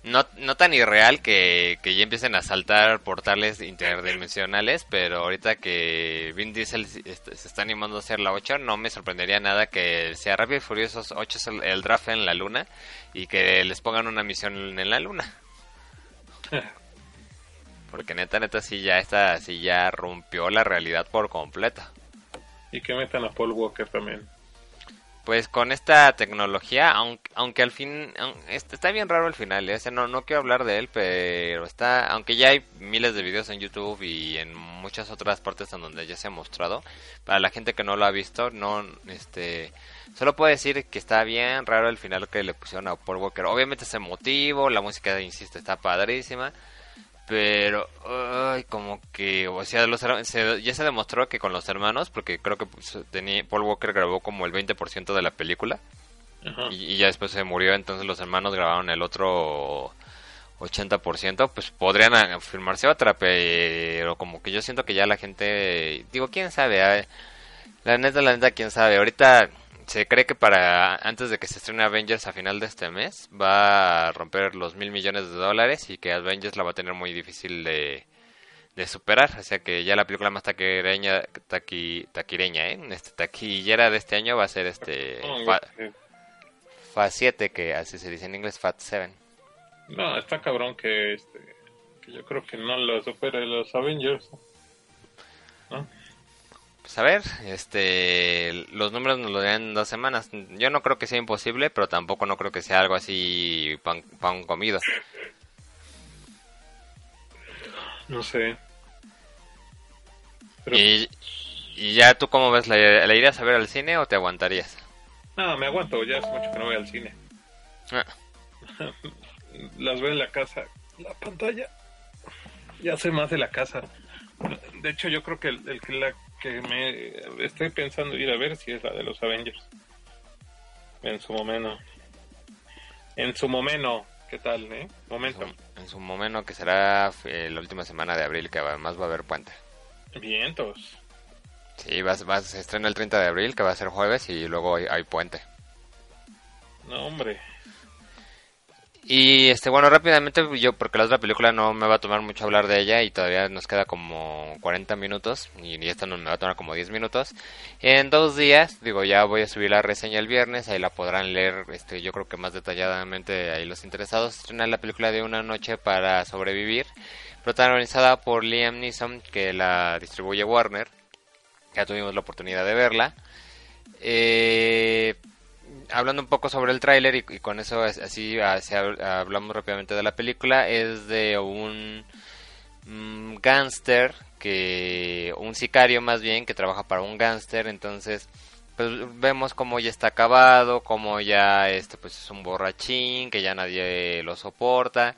No, no tan irreal que, que ya empiecen a saltar portales interdimensionales, pero ahorita que Vin Diesel se está animando a hacer la 8, no me sorprendería nada que sea Rápido y Furiosos 8 es el, el draft en la luna y que les pongan una misión en la luna. Porque neta, neta, sí ya esta, sí ya rompió la realidad por completa. Y que metan a Paul Walker también. Pues con esta tecnología, aunque, aunque al fin, está bien raro el final, ¿eh? no, no quiero hablar de él, pero está, aunque ya hay miles de videos en YouTube y en muchas otras partes en donde ya se ha mostrado, para la gente que no lo ha visto, no, este, solo puedo decir que está bien raro el final que le pusieron a Paul Walker. Obviamente es emotivo, la música, insisto, está padrísima, pero ay, como que o sea los ya se demostró que con los hermanos porque creo que pues, tenía, Paul Walker grabó como el 20% de la película. Y, ya después se murió entonces los hermanos grabaron el otro 80% pues podrían firmarse otra pero como que yo siento que ya la gente digo quién sabe la neta la neta quién sabe. Ahorita se cree que para antes de que se estrene Avengers a final de este mes va a romper los mil millones de dólares y que Avengers la va a tener muy difícil de, superar. O sea que ya la película más taquireña, taqui, taquireña, ¿eh? Este, taquillera de este año va a ser este Fa, Fa 7, que así se dice en inglés, Fat 7. No, está cabrón que, este, que yo creo que no lo supere los Avengers. ¿no? Pues a ver, este, los números nos lo dan en dos semanas. Yo no creo que sea imposible, pero tampoco no creo que sea algo así pan, pan comido. No sé. Y, ya tú cómo ves, ¿la, irías a ver al cine o te aguantarías? No, me aguanto, ya hace mucho que no voy al cine. Ah. Las veo en la casa. La pantalla. Ya sé más de la casa. De hecho, yo creo que el, el, la que me estoy pensando ir a ver si es la de los Avengers. En su momento. En su momento, ¿qué tal, eh? Momento. En su, momento, que será eh, la última semana de abril, que además va a haber puente. Vientos. Sí, vas, vas, se estrena el 30 de abril, que va a ser jueves, y luego hay puente. No, hombre. Y este, bueno, rápidamente yo, porque la otra película no me va a tomar mucho hablar de ella y todavía nos queda como 40 minutos y esta no me va a tomar como 10 minutos. En dos días, digo, ya voy a subir la reseña el viernes, ahí la podrán leer, este, yo creo que más detalladamente ahí los interesados. Estrena la película de Una Noche para Sobrevivir, protagonizada por Liam Neeson, que la distribuye Warner. Ya tuvimos la oportunidad de verla. Eh hablando un poco sobre el tráiler y, con eso así, hablamos rápidamente de la película, es de un mm, gángster que un sicario más bien que trabaja para un gángster, entonces pues vemos cómo ya está acabado, cómo ya este pues es un borrachín, que ya nadie lo soporta.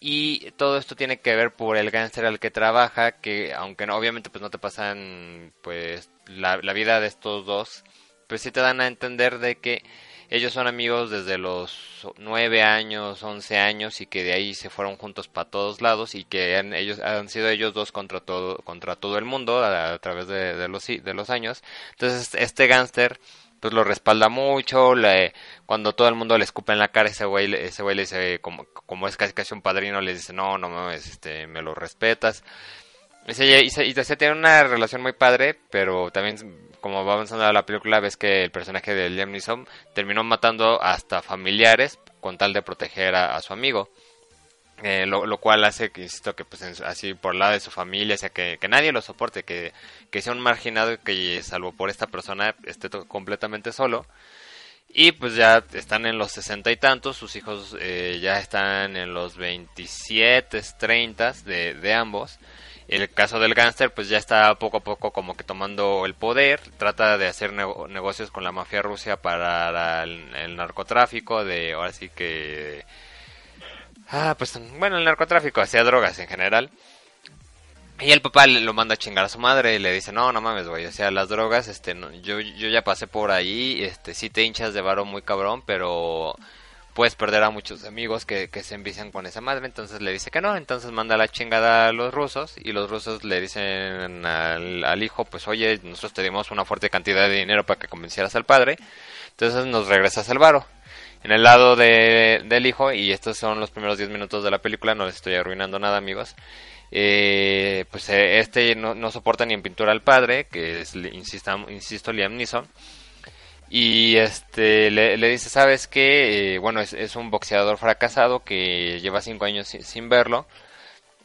Y todo esto tiene que ver por el gángster al que trabaja, que aunque no, obviamente pues no te pasan pues la vida de estos dos, pues sí te dan a entender de que ellos son amigos desde los nueve años, once años y que de ahí se fueron juntos para todos lados y que han, ellos han sido ellos dos contra todo contra todo el mundo a, través de, los de los años. Entonces este gángster pues lo respalda mucho, le, cuando todo el mundo le escupe en la cara ese güey ese güey le dice como, como es casi casi un padrino le dice no no mames este me lo respetas y se, y, se, tiene una relación muy padre, pero también como va avanzando la película ves que el personaje de Liam Neeson terminó matando hasta familiares con tal de proteger a, su amigo. Eh, lo, cual hace que, insisto, que pues así por lado de su familia, o sea, que, que nadie lo soporte, que, que sea un marginado que salvo por esta persona esté completamente solo. Y pues ya están en los sesenta y tantos, sus hijos eh, ya están en los 27, 30 de, de ambos. El caso del gángster pues ya está poco a poco como que tomando el poder, trata de hacer negocios con la mafia rusa para el, narcotráfico, de ahora sí que... Ah, pues bueno, el narcotráfico, hacía drogas en general. Y el papá lo manda a chingar a su madre y le dice, no, no mames, güey, o sea, las drogas, este, yo, yo ya pasé por ahí, este, sí te hinchas de varo muy cabrón, pero puedes perder a muchos amigos que, que se envician con esa madre, entonces le dice que no, entonces manda la chingada a los rusos y los rusos le dicen al, al hijo, pues oye, nosotros te dimos una fuerte cantidad de dinero para que convencieras al padre, entonces nos regresas el varo. En el lado de, del hijo, y estos son los primeros 10 minutos de la película, no les estoy arruinando nada amigos, eh, pues eh, este no, soporta ni en pintura al padre, que es, insista, insisto, Liam Neeson, y este le, dice, ¿sabes qué? Eh, bueno, es, un boxeador fracasado que lleva cinco años sin, verlo,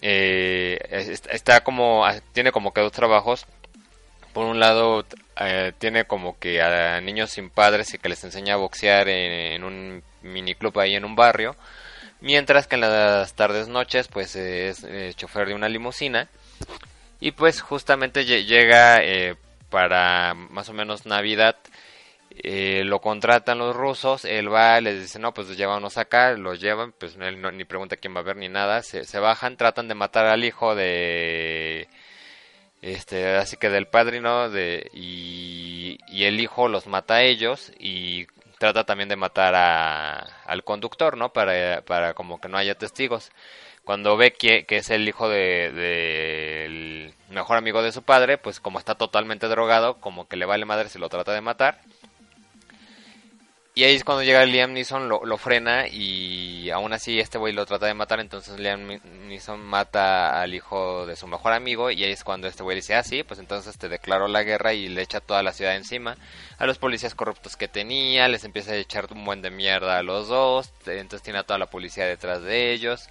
eh, está como, tiene como que dos trabajos, por un lado eh, tiene como que a niños sin padres y que les enseña a boxear en, en un miniclub ahí en un barrio, mientras que en las tardes noches pues es eh, chofer de una limusina. Y pues justamente llega eh, para más o menos Navidad eh, lo contratan los rusos, él va, les dice, no, pues llévanos acá, lo llevan, pues él no, ni pregunta quién va a ver ni nada, se, bajan, tratan de matar al hijo de, este, así que del padrino, de, y, el hijo los mata a ellos, y trata también de matar a, al conductor, ¿no? Para, para como que no haya testigos. Cuando ve que, que es el hijo de, de mejor amigo de su padre, pues como está totalmente drogado, como que le vale madre si lo trata de matar. Y ahí es cuando llega Liam Neeson, lo, lo frena y aún así este güey lo trata de matar, entonces Liam Neeson mata al hijo de su mejor amigo y ahí es cuando este güey dice, ah, sí, pues entonces te declaró la guerra y le echa toda la ciudad encima a los policías corruptos que tenía, les empieza a echar un buen de mierda a los dos, entonces tiene a toda la policía detrás de ellos,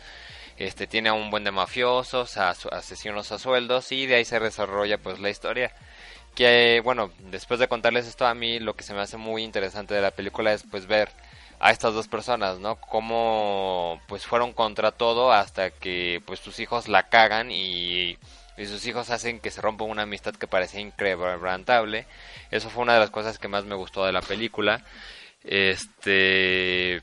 este tiene a un buen de mafiosos, a, a asesinos a sueldos y de ahí se desarrolla pues la historia que bueno, después de contarles esto a mí lo que se me hace muy interesante de la película es pues ver a estas dos personas, ¿no? Cómo pues fueron contra todo hasta que pues sus hijos la cagan y, y sus hijos hacen que se rompa una amistad que parecía increbrantable. Eso fue una de las cosas que más me gustó de la película. Este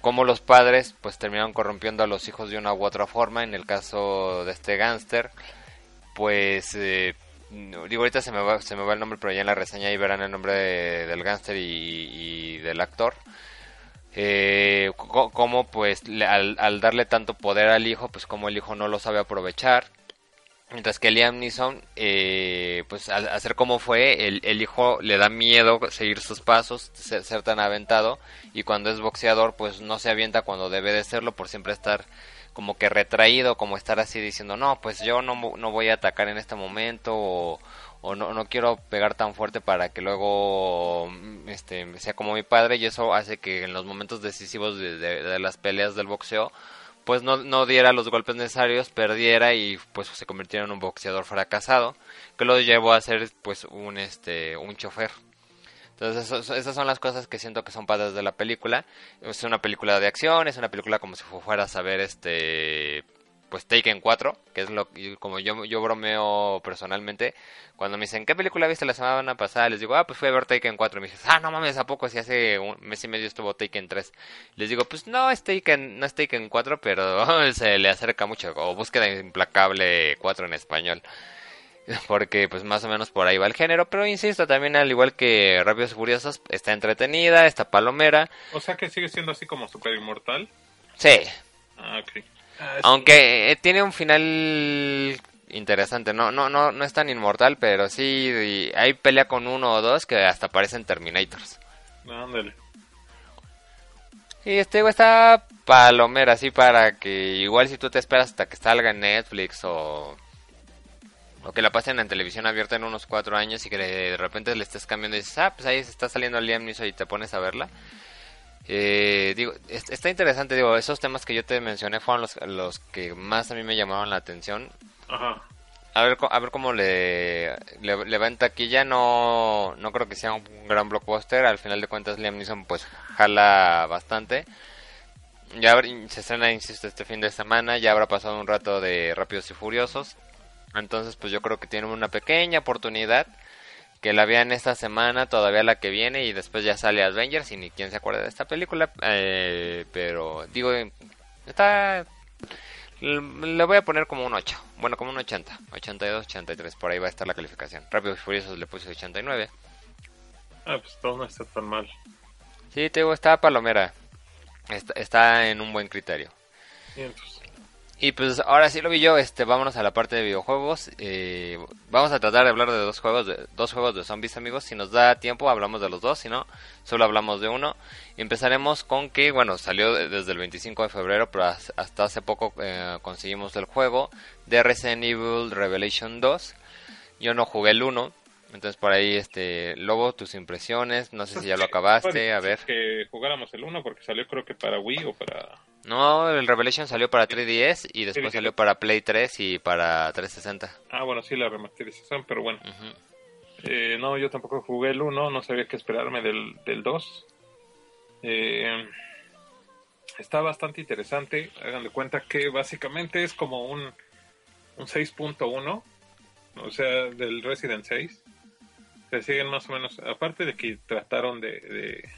cómo los padres pues terminaron corrompiendo a los hijos de una u otra forma, en el caso de este gángster, pues eh, digo ahorita se me va se me va el nombre pero ya en la reseña ahí verán el nombre de, del gángster y, del actor. Eh, como pues al, darle tanto poder al hijo pues como el hijo no lo sabe aprovechar. Mientras que Liam Neeson eh, pues al hacer como fue el, el, hijo le da miedo seguir sus pasos ser tan aventado. Y cuando es boxeador pues no se avienta cuando debe de serlo por siempre estar como que retraído, como estar así diciendo, no, pues yo no, no voy a atacar en este momento o, no, no quiero pegar tan fuerte para que luego este, sea como mi padre y eso hace que en los momentos decisivos de, de, de las peleas del boxeo pues no, no diera los golpes necesarios, perdiera y pues se convirtiera en un boxeador fracasado que lo llevó a ser pues un este un chofer entonces, eso, esas son las cosas que siento que son padres de la película. Es una película de acción, es una película como si fueras a ver este pues Taken 4, que es lo como yo yo bromeo personalmente cuando me dicen, "¿Qué película viste la semana pasada?" les digo, "Ah, pues fui a ver Taken 4." Y me dicen, "Ah, no mames, a poco si hace un mes y medio estuvo Taken 3." Les digo, "Pues no es Taken, no es Taken 4, pero se le acerca mucho o Búsqueda implacable 4 en español." porque pues más o menos por ahí va el género, pero insisto, también al igual que Rápidos y Furiosos, está entretenida, está palomera. O sea que sigue siendo así como super inmortal. Sí. Ah, ok. Ah, Aunque eh, tiene un final interesante, no, no, no, no es tan inmortal, pero sí hay pelea con uno o dos que hasta parecen Terminators. Ándale. Y este está palomera, así para que igual si tú te esperas hasta que salga en Netflix o o que la pasen en televisión abierta en unos cuatro años y que de repente le estés cambiando y dices, ah, pues ahí se está saliendo Liam Neeson y te pones a verla. Eh, digo, está interesante, digo, esos temas que yo te mencioné fueron los, los que más a mí me llamaron la atención. Ajá. A ver, a ver cómo le, le, le va en taquilla, no, no creo que sea un gran blockbuster, al final de cuentas Liam Neeson pues jala bastante. Ya se estrena, insisto, este fin de semana, ya habrá pasado un rato de Rápidos y Furiosos. Entonces, pues yo creo que tienen una pequeña oportunidad que la vean esta semana, todavía la que viene y después ya sale Avengers y ni quien se acuerda de esta película. Eh, pero digo, está... Le voy a poner como un 8, bueno, como un 80, 82, 83, por ahí va a estar la calificación. Rápido y Furiosos le puse 89. Ah, pues todo no está tan mal. Sí, te digo, está palomera. está, está en un buen criterio. Y entonces, Y pues ahora sí lo vi yo, este, vámonos a la parte de videojuegos. Eh, vamos a tratar de hablar de dos juegos de dos juegos de zombies, amigos. Si nos da tiempo, hablamos de los dos. Si no, solo hablamos de uno. Empezaremos con que, bueno, salió de- desde el 25 de febrero, pero has- hasta hace poco eh, conseguimos el juego de Resident Evil Revelation 2. Yo no jugué el 1. Entonces por ahí, este, Lobo, tus impresiones, no sé si ya lo acabaste, a ver. Que jugáramos el 1 porque salió creo que para Wii o para... No, el Revelation salió para 3DS y después 3DS. salió para Play 3 y para 360. Ah, bueno, sí, la remasterización, pero bueno. Ujú. Eh, no, yo tampoco jugué el 1, no sabía qué esperarme del, del 2. Eh, está bastante interesante. Hagan de cuenta que básicamente es como un, un 6.1, o sea, del Resident 6. Se siguen más o menos, aparte de que trataron de, de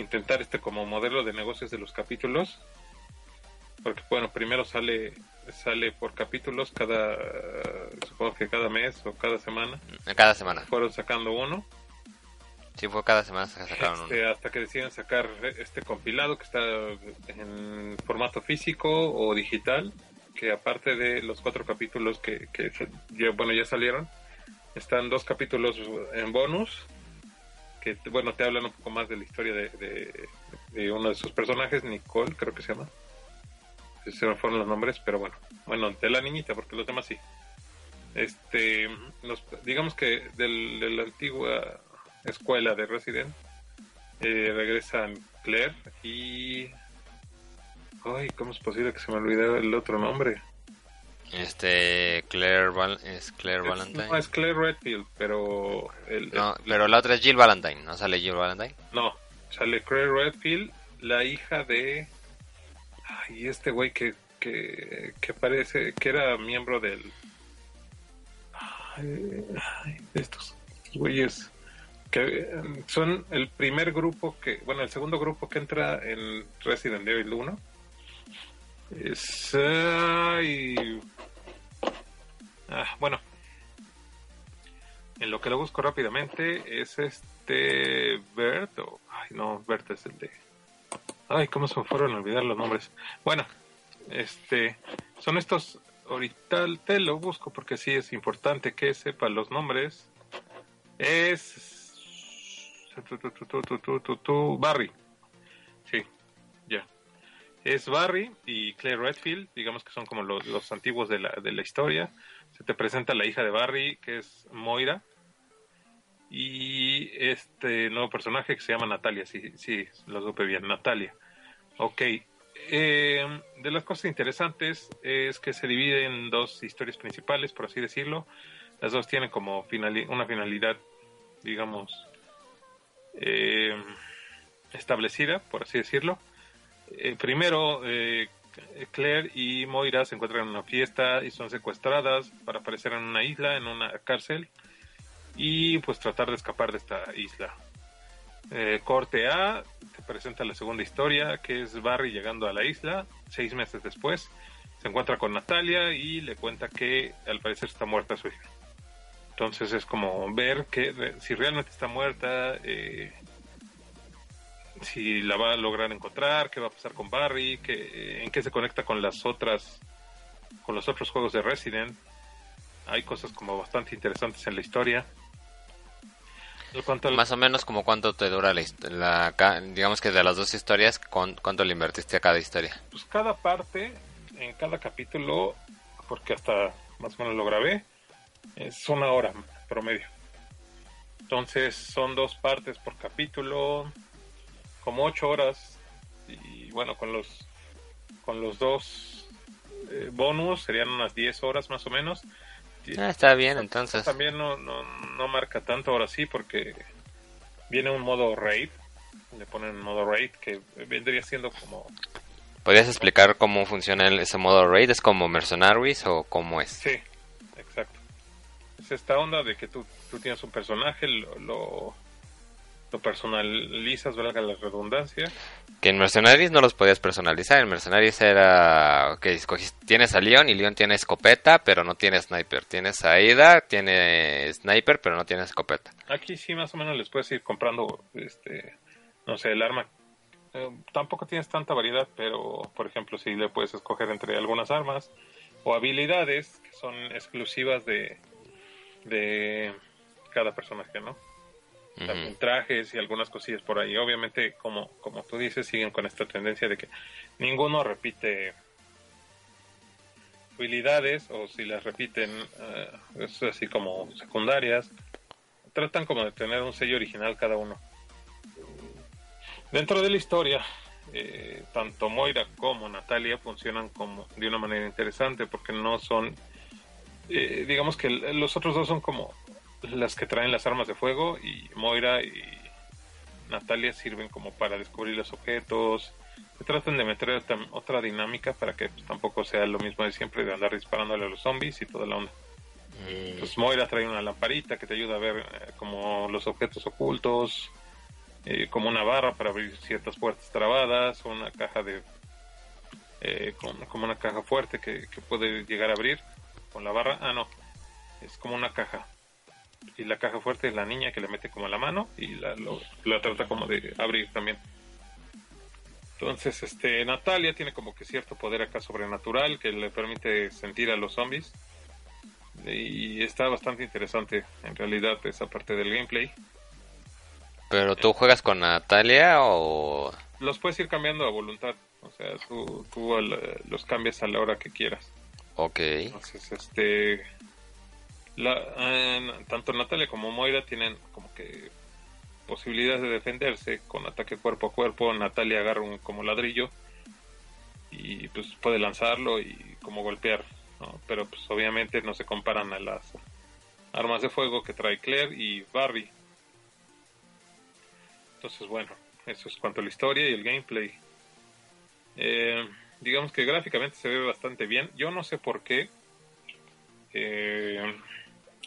intentar este como modelo de negocios de los capítulos, porque bueno, primero sale sale por capítulos cada, supongo que cada mes o cada semana Cada semana. fueron sacando uno Sí, fue cada semana se sacaron este, uno. hasta que deciden sacar este compilado que está en formato físico o digital que aparte de los cuatro capítulos que, que bueno ya salieron están dos capítulos en bonus que bueno te hablan un poco más de la historia de, de, de uno de sus personajes Nicole creo que se llama. Se me fueron los nombres pero bueno bueno de la niñita porque los demás sí. Este los- digamos que del, de la antigua escuela de Resident eh, regresan Claire y ay cómo es posible que se me olvidó el otro nombre Este, Claire, Val- es Claire Valentine. no es Claire Redfield pero el, No, el- pero la otra es Jill Valentine, ¿no sale Jill Valentine? no sale Claire Redfield la hija de ay este güey que que, que parece que era miembro del ay, de estos güeyes que eh, son el primer grupo que, bueno, el segundo grupo que entra en Resident Evil 1 es ay, Ah, bueno. En lo que lo busco rápidamente es este Bert. O, ay, no, Bert es el de. Ay, cómo se me fueron a olvidar los nombres. Bueno, este. Son estos. Ahorita te lo busco porque sí es importante que sepa los nombres. Es. Barry. Sí, ya. Es Barry y Claire Redfield, digamos que son como los, los antiguos de la, de la historia. Te presenta la hija de Barry, que es Moira. Y este nuevo personaje que se llama Natalia, sí, sí, lo supe bien, Natalia. Ok. Eh, de las cosas interesantes es que se divide en dos historias principales, por así decirlo. Las dos tienen como finali- una finalidad, digamos, eh, establecida, por así decirlo. Eh, primero, eh, Claire y Moira se encuentran en una fiesta y son secuestradas para aparecer en una isla, en una cárcel, y pues tratar de escapar de esta isla. Eh, corte A, te presenta la segunda historia, que es Barry llegando a la isla, seis meses después, se encuentra con Natalia y le cuenta que al parecer está muerta su hija. Entonces es como ver que si realmente está muerta, eh, si la va a lograr encontrar, qué va a pasar con Barry, que, en qué se conecta con las otras, con los otros juegos de Resident. Hay cosas como bastante interesantes en la historia. Cuanto Más o menos como cuánto te dura la, la digamos que de las dos historias, ¿cuán- ¿cuánto le invertiste a cada historia? pues cada parte, en cada capítulo, porque hasta más o menos lo grabé, es una hora promedio. Entonces son dos partes por capítulo, como ocho horas, y bueno, con los, con los dos eh, bonus serían unas 10 horas más o menos. Ah, está bien, entonces. También no, no, no marca tanto ahora sí, porque viene un modo raid, le ponen modo raid que vendría siendo como ¿Podrías explicar cómo funciona ese modo raid? ¿Es como Mercenaries o cómo es? Sí, exacto. Es esta onda de que tú, tú tienes un personaje, lo, lo, lo personalizas, valga la redundancia. Que en Mercenaries no los podías personalizar. En Mercenaries era que escogiste, tienes a Leon y Leon tiene escopeta, pero no tiene sniper. Tienes a Ada, tiene sniper, pero no tiene escopeta. Aquí sí más o menos les puedes ir comprando, este, no sé, el arma eh, tampoco tienes tanta variedad, pero por ejemplo, si le puedes escoger entre algunas armas o habilidades que son exclusivas de, de cada personaje, ¿no? También trajes y algunas cosillas por ahí. Obviamente, como, como tú dices, siguen con esta tendencia de que ninguno repite habilidades o si las repiten eh, es así como secundarias tratan como de tener un sello original cada uno dentro de la historia eh, tanto Moira como Natalia funcionan como de una manera interesante porque no son eh, digamos que los otros dos son como las que traen las armas de fuego y Moira y Natalia sirven como para descubrir los objetos se tratan de meter otra dinámica para que pues, tampoco sea lo mismo de siempre de andar disparándole a los zombies y toda la onda. Mm. Pues Moira trae una lamparita que te ayuda a ver eh, como los objetos ocultos, eh, como una barra para abrir ciertas puertas trabadas, una caja de... Eh, como una caja fuerte que, puede llegar a abrir con la barra. Ah, no, es como una caja. Y la caja fuerte es la niña que le mete como la mano y la, la trata como de abrir también. Entonces, este, Natalia tiene como que cierto poder acá sobrenatural que le permite sentir a los zombies. Y está bastante interesante, en realidad, esa parte del gameplay. ¿Pero tú juegas con Natalia o...? Los puedes ir cambiando a voluntad. O sea, tú, tú los cambias a la hora que quieras. Ok. Entonces, este... La, tanto Natalia como Moira tienen como que posibilidades de defenderse con ataque cuerpo a cuerpo. Natalia agarra un como ladrillo y pues puede lanzarlo y como golpear, pero pues obviamente no se comparan a las armas de fuego que trae Claire y Barry. Entonces bueno, eso es cuanto a la historia y el gameplay. Eh, digamos que gráficamente se ve bastante bien. Yo no sé por qué. Eh,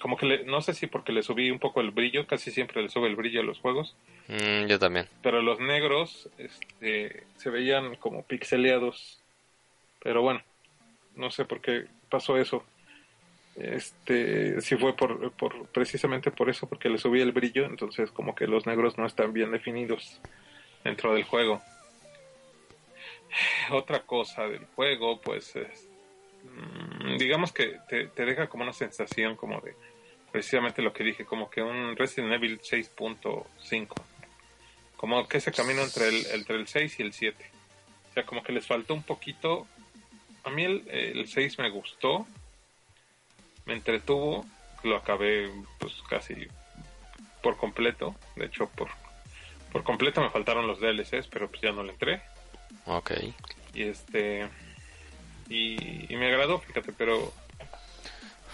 como que le, no sé si porque le subí un poco el brillo, casi siempre le sube el brillo a los juegos. Mm, yo también. Pero los negros este, se veían como pixeleados. Pero bueno, no sé por qué pasó eso. Este, si fue por, por precisamente por eso, porque le subí el brillo, entonces como que los negros no están bien definidos dentro del juego. Otra cosa del juego, pues, es, mm, digamos que te, te deja como una sensación como de precisamente lo que dije, como que un Resident Evil 6.5. Como que ese camino entre el, entre el 6 y el 7. O sea, como que les faltó un poquito. A mí el, el 6 me gustó, me entretuvo, lo acabé pues casi por completo. De hecho, por, por completo me faltaron los DLCs, pero pues ya no le entré. Ok. Y este. Y, y me agradó, fíjate, pero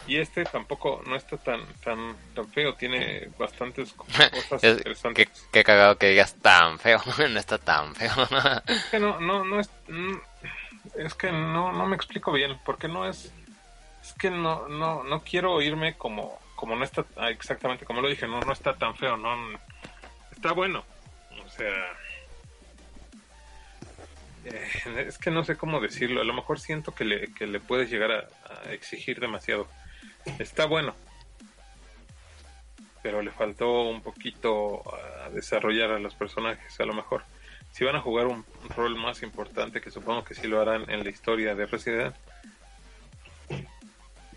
y este tampoco no está tan tan tan feo, tiene bastantes cosas interesantes. Qué, cagado que digas tan feo, no está tan feo. es que no, no, no es, mm, es que no, no me explico bien, porque no es, es que no, no, no quiero irme como, como no está, ah, exactamente como lo dije, no, no está tan feo, no, está bueno, o sea, eh, es que no sé cómo decirlo, a lo mejor siento que le, que le puedes llegar a exigir demasiado está bueno. Pero le faltó un poquito a desarrollar a los personajes, a lo mejor. Si van a jugar un, rol más importante, que supongo que sí lo harán en la historia de Resident,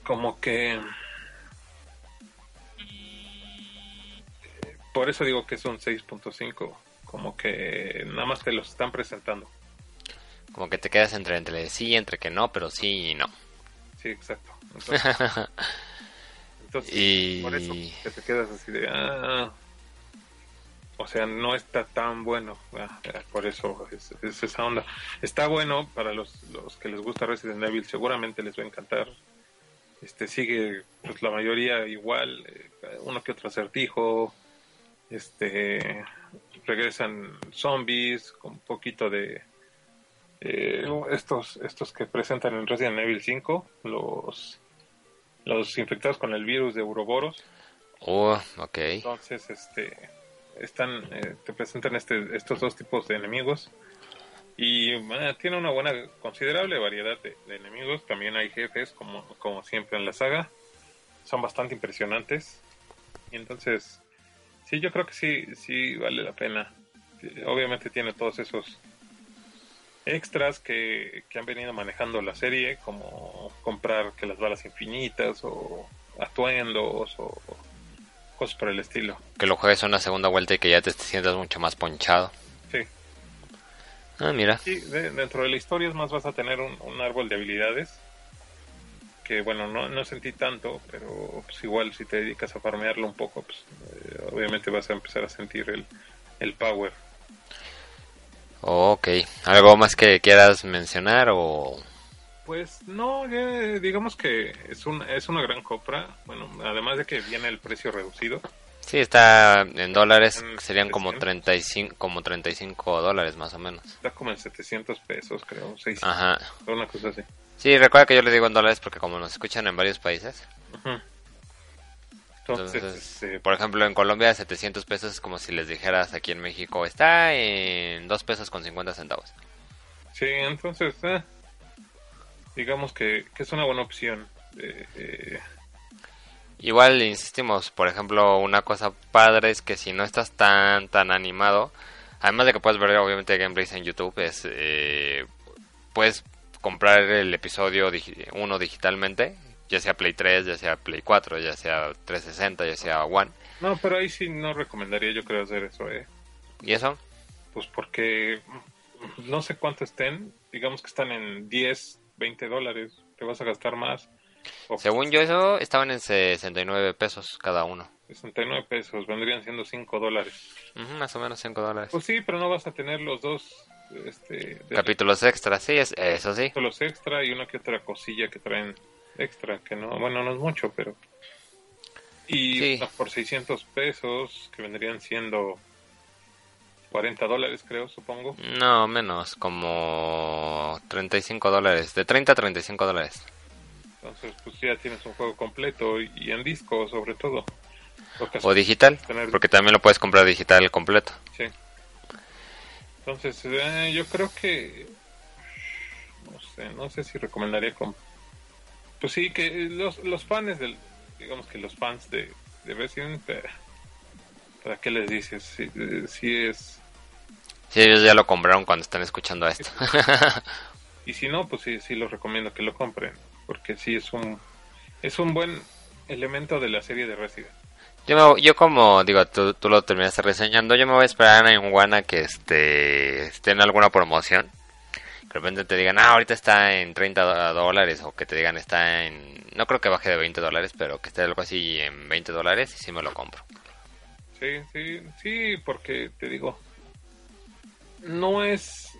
como que... Por eso digo que es un 6.5, como que nada más te los están presentando. Como que te quedas entre, entre sí, entre que no, pero sí y no. Sí, exacto. Entonces, y... por eso que te quedas así de, ah, o sea, no está tan bueno, ah, por eso es, esa onda. Está bueno para los, los que les gusta Resident Evil, seguramente les va a encantar. Este sigue pues la mayoría igual, eh, uno que otro acertijo, este regresan zombies con un poquito de eh, estos estos que presentan en Resident Evil 5, los los infectados con el virus de Uroboros. Oh, ok. Entonces, este, están, eh, te presentan este, estos dos tipos de enemigos y tiene una buena, considerable variedad de, enemigos. También hay jefes, como, como siempre en la saga. Son bastante impresionantes. Y entonces, sí, yo creo que sí, sí vale la pena. obviamente tiene todos esos extras que, que han venido manejando la serie, como comprar que las balas infinitas o atuendos o cosas por el estilo. Que lo juegues una segunda vuelta y que ya te sientas mucho más ponchado. Sí. Ah, mira. Sí, de- dentro de la historia es más vas a tener un, un árbol de habilidades que bueno, no, no sentí tanto, pero pues igual si te dedicas a farmearlo un poco, pues eh, obviamente vas a empezar a sentir el, el power. Ok. ¿Algo más que quieras mencionar o...? Pues no, ya, digamos que es, un, es una gran compra, bueno, además de que viene el precio reducido. Sí, está en dólares, En serían como 300. 35, como 35 dólares más o menos. Está como en 700 pesos, creo, 600, Ajá. una cosa así. Sí, recuerda que yo le digo en dólares porque como nos escuchan en varios países. Ujú. Entonces, Entonces, este, por ejemplo, en Colombia 700 pesos es como si les dijeras aquí en México está en 2 pesos con 50 centavos. sí, entonces, eh, digamos que, que es una buena opción. Eh, eh, Igual insistimos, por ejemplo, una cosa padre es que si no estás tan tan animado, además de que puedes ver obviamente gameplays en YouTube, es eh, puedes comprar el episodio 1 digitalmente, ya sea Play 3, ya sea Play 4, ya sea 360, ya sea One. no, pero ahí sí no recomendaría yo creo hacer eso, eh. ¿Y eso? Pues porque no sé cuánto estén, digamos que están en 10, 20 dólares, te vas a gastar más. O Según yo eso estaban en 69 pesos cada uno. 69 pesos, vendrían siendo 5 dólares. Ujú, más o menos 5 dólares. Pues sí, pero no vas a tener los dos este, de- Capítulos extras, sí, es, eso sí. los extra y una que otra cosilla que traen extra, que no, bueno, no es mucho, pero... Y Sí. por 600 pesos, que vendrían siendo 40 dólares, creo, supongo. No, menos, como 35 dólares. De 30 a 35 dólares. Entonces, pues ya tienes un juego completo y, en disco, sobre todo. O digital, tener- porque también lo puedes comprar digital completo. Sí. Entonces, eh, yo creo que. No sé, no sé si recomendaría con. Pues sí, que los, los fans del. Digamos que los fans de, de Resident. eh, ¿Para qué les dices? Si, eh, si es. Si ellos ya lo compraron cuando están escuchando esto. Y si no, pues sí, sí los recomiendo que lo compren. Porque sí es un. Es un buen elemento de la serie de Resident. yo, me- yo como, digo, tú, tú lo terminaste reseñando, yo me voy a esperar en One a que este, esté en alguna promoción. De repente te digan, ah, ahorita está en 30 dólares, o que te digan está en... No creo que baje de 20 dólares, pero que esté algo así en 20 dólares y sí me lo compro. Sí, sí, sí, porque te digo, no es,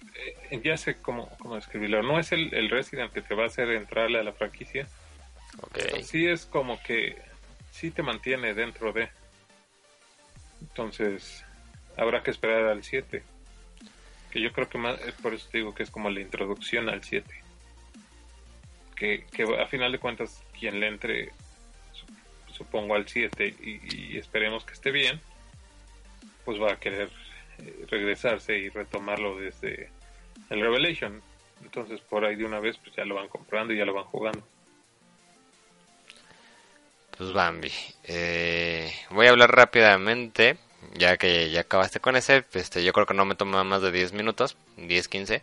eh, ya sé cómo, cómo describirlo, no es el, el Resident que te va a hacer entrarle a la franquicia, Ok. pero sí es como que sí te mantiene dentro de. Entonces, habrá que esperar al 7. Que yo creo que más, es por eso te digo que es como la introducción al 7. Que, a final de cuentas, quien le entre, su- supongo, al 7 y, y esperemos que esté bien, pues va a querer eh, regresarse y retomarlo desde el Revelation. Entonces, por ahí de una vez, pues ya lo van comprando y ya lo van jugando. Pues Bambi, eh, voy a hablar rápidamente, ya que ya acabaste con ese, este, yo creo que no me toma más de 10 minutos, 10, 15,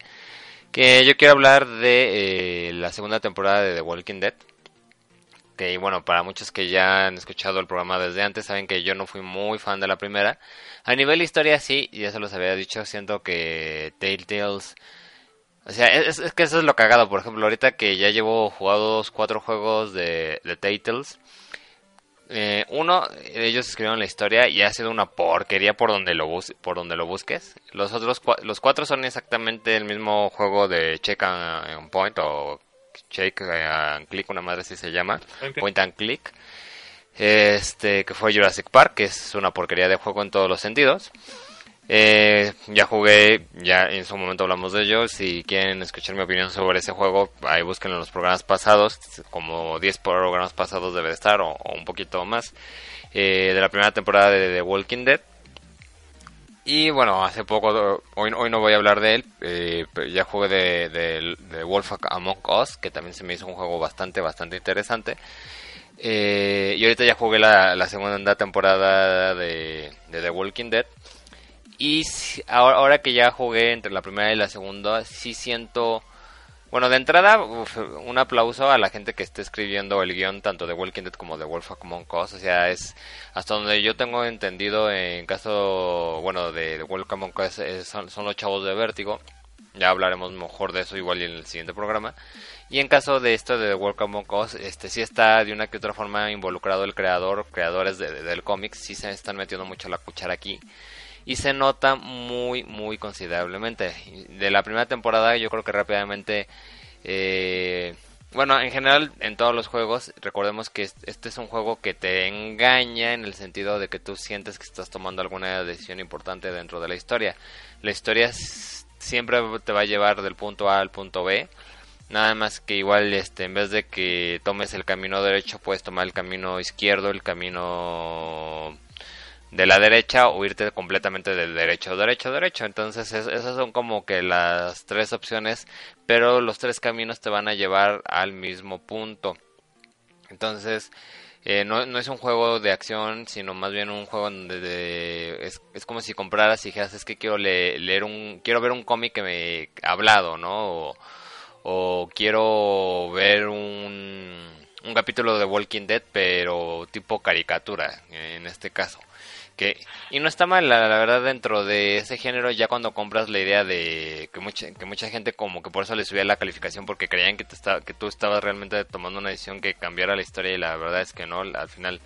que yo quiero hablar de eh, la segunda temporada de The Walking Dead, que bueno, para muchos que ya han escuchado el programa desde antes, saben que yo no fui muy fan de la primera, a nivel historia sí, ya se los había dicho, siento que Telltales... O sea, es, es que eso es lo cagado, por ejemplo, ahorita que ya llevo jugados cuatro juegos de, de Telltales, eh, uno, ellos escribieron la historia y ha sido una porquería por donde lo bus por donde lo busques. Los otros, cua- los cuatro son exactamente el mismo juego de check and, point o check and click, una madre así se llama, Point- point and click. Este, que fue Jurassic Park, que es una porquería de juego en todos los sentidos. Eh, ya jugué, ya en su momento hablamos de ello. Si quieren escuchar mi opinión sobre ese juego, ahí búsquenlo en los programas pasados. Como 10 programas pasados debe de estar, o, un poquito más. eh, de la primera temporada de The Walking Dead. Y bueno, hace poco, hoy, hoy no voy a hablar de él. eh, ya jugué de, de, Wolf Among Us, que también se me hizo un juego bastante, bastante interesante. Eh, y ahorita ya jugué la, segunda temporada de The Walking Dead. Y ahora, que ya jugué entre la primera y la segunda, sí siento... Bueno, de entrada, un aplauso a la gente que esté escribiendo el guion tanto de Walking Dead como de Wolf Among Us. O sea, es hasta donde yo tengo entendido en caso, bueno, de, de Wolf Among Us son, son, los chavos de Vértigo. Ya hablaremos mejor de eso igual en el siguiente programa. Y en caso de esto de World Among Us, este sí está de una que otra forma involucrado el creador, creadores de, del cómic, sí se están metiendo mucho la cuchara aquí. Y se nota muy, muy considerablemente. De la primera temporada yo creo que rápidamente... Eh, bueno, en general en todos los juegos, recordemos que este es un juego que te engaña en el sentido de que tú sientes que estás tomando alguna decisión importante dentro de la historia. La historia siempre te va a llevar del punto A al punto B Nada más que igual este en vez de que tomes el camino derecho, puedes tomar el camino izquierdo, el camino de la derecha o irte completamente del derecho, derecho, derecho. Entonces esas son como que las tres opciones, pero los tres caminos te van a llevar al mismo punto. Entonces eh, no, no, es un juego de acción, sino más bien un juego donde es, es, como si compraras y dijeras es que quiero leer un, quiero ver un cómic que me ha hablado, ¿no? O, o quiero ver un, un capítulo de Walking Dead pero tipo caricatura en este caso que y no está mal la, verdad dentro de ese género ya cuando compras la idea de que mucha que mucha gente como que por eso le subía la calificación porque creían que te que tú estabas realmente tomando una decisión que cambiara la historia y la verdad es que no al final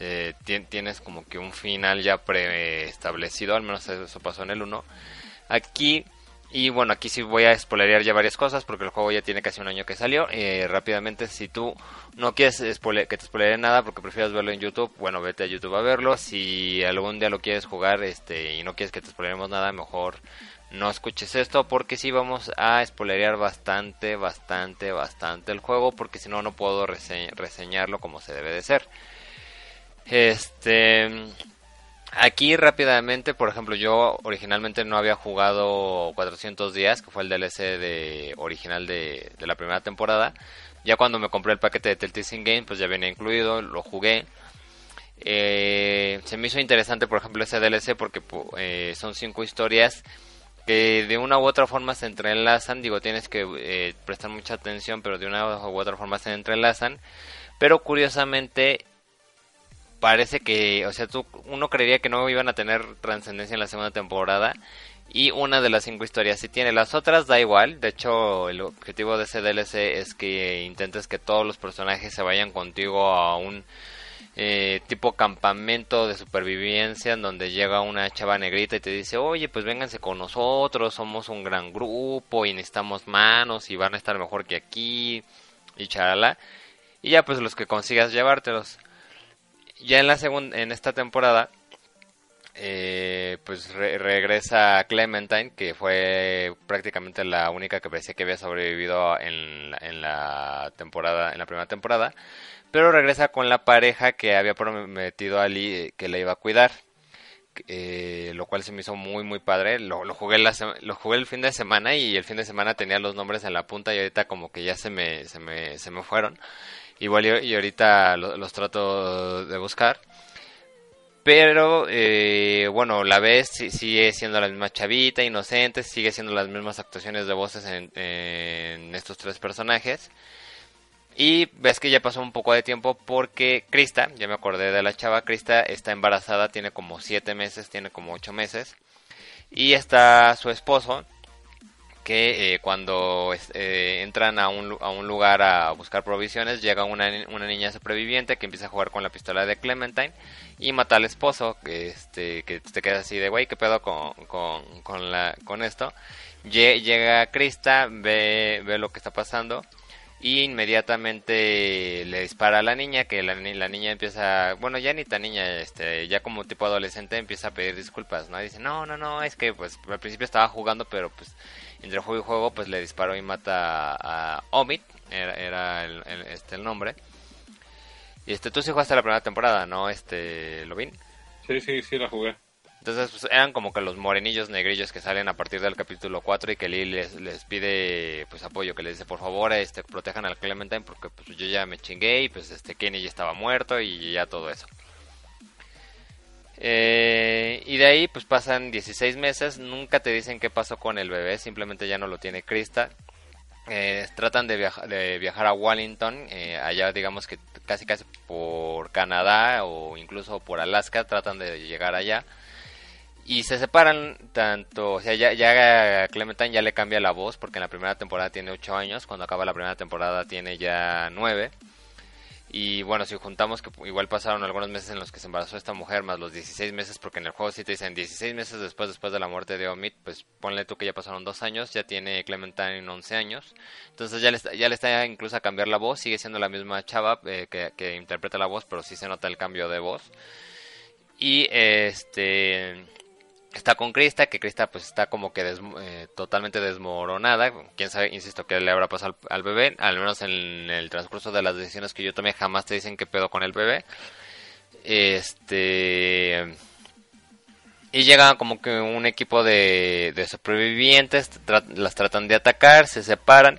eh, tienes como que un final ya preestablecido al menos eso pasó en el 1 aquí y bueno, aquí sí voy a spoilerear ya varias cosas porque el juego ya tiene casi un año que salió. Eh, rápidamente, si tú no quieres que te spoilere nada porque prefieres verlo en YouTube, bueno, vete a YouTube a verlo. Si algún día lo quieres jugar este y no quieres que te spoileremos nada, mejor no escuches esto porque sí vamos a spoilerear bastante, bastante, bastante el juego porque si no, no puedo reseñarlo como se debe de ser. Este Aquí rápidamente, por ejemplo, yo originalmente no había jugado 400 días, que fue el DLC de, original de, la primera temporada. Ya cuando me compré el paquete de Telltale Game, pues ya venía incluido, lo jugué. Eh, se me hizo interesante, por ejemplo, ese DLC porque eh, son cinco historias que de una u otra forma se entrelazan. Digo, tienes que eh, prestar mucha atención, pero de una u otra forma se entrelazan. Pero curiosamente parece que, o sea, tú, uno creería que no iban a tener trascendencia en la segunda temporada y una de las cinco historias sí tiene. Las otras da igual, de hecho el objetivo de ese DLC es que intentes que todos los personajes se vayan contigo a un eh, tipo campamento de supervivencia en donde llega una chava negrita y te dice, oye, pues vénganse con nosotros, somos un gran grupo y necesitamos manos y van a estar mejor que aquí y charala. Y ya pues los que consigas llevártelos ya en la segunda, en esta temporada, eh, pues regresa Clementine, que fue prácticamente la única que parecía que había sobrevivido en, en la temporada, en la primera temporada, pero regresa con la pareja que había prometido a Lee que le iba a cuidar. Eh, lo cual se me hizo muy muy padre lo, lo jugué la, lo jugué el fin de semana y el fin de semana tenía los nombres en la punta y ahorita como que ya se me se me, se me fueron Igual y, ahorita los, trato de buscar. Pero, eh, bueno, la ves, sigue siendo la misma chavita, inocente, sigue siendo las mismas actuaciones de voces en, estos tres personajes. Y ves que ya pasó un poco de tiempo porque Krista, ya me acordé de la chava, Krista está embarazada, tiene como siete meses, tiene como ocho meses. Y está su esposo, que eh, cuando eh, entran a un, a un, lugar a buscar provisiones, llega una, una, niña sobreviviente que empieza a jugar con la pistola de Clementine y mata al esposo, que, este, que te quedas así de, güey, ¿qué pedo con, con, con, la, con esto? Llega Krista, ve, ve lo que está pasando y inmediatamente le dispara a la niña que la, la, niña empieza bueno ya ni tan niña este ya como tipo adolescente empieza a pedir disculpas no dice no no no es que pues al principio estaba jugando pero pues entre juego y juego pues le disparó y mata a, Omid era, el, este el nombre. Y este tú sí jugaste la primera temporada no este Lovin. Sí sí sí la jugué. Entonces pues, eran como que los morenillos negrillos que salen a partir del capítulo 4 y que Lee les, les pide pues apoyo, que les dice por favor este protejan al Clementine porque pues yo ya me chingué y pues este Kenny ya estaba muerto y ya todo eso. Eh, y de ahí pues pasan 16 meses, nunca te dicen qué pasó con el bebé, simplemente ya no lo tiene Krista. Eh, tratan de, de, viajar a Wellington, eh, allá digamos que casi casi por Canadá o incluso por Alaska, tratan de llegar allá. Y se separan tanto, o sea, ya, ya Clementine ya le cambia la voz porque en la primera temporada tiene 8 años, cuando acaba la primera temporada tiene ya 9. Y bueno, si juntamos que igual pasaron algunos meses en los que se embarazó esta mujer, más los 16 meses, porque en el juego sí te dicen 16 meses después, después de la muerte de Omid, pues ponle tú que ya pasaron dos años, ya tiene Clementine 11 años. Entonces ya le está, ya le está incluso a cambiar la voz, sigue siendo la misma chava eh, que, que interpreta la voz, pero sí se nota el cambio de voz. Y este está con Krista, que Krista pues está como que eh, totalmente desmoronada. Quién sabe, insisto, qué le habrá pasado al, bebé. Al menos en el transcurso de las decisiones que yo tomé, jamás te dicen qué pedo con el bebé. Este. Y llega como que un equipo de, de supervivientes, las tratan de atacar, se separan.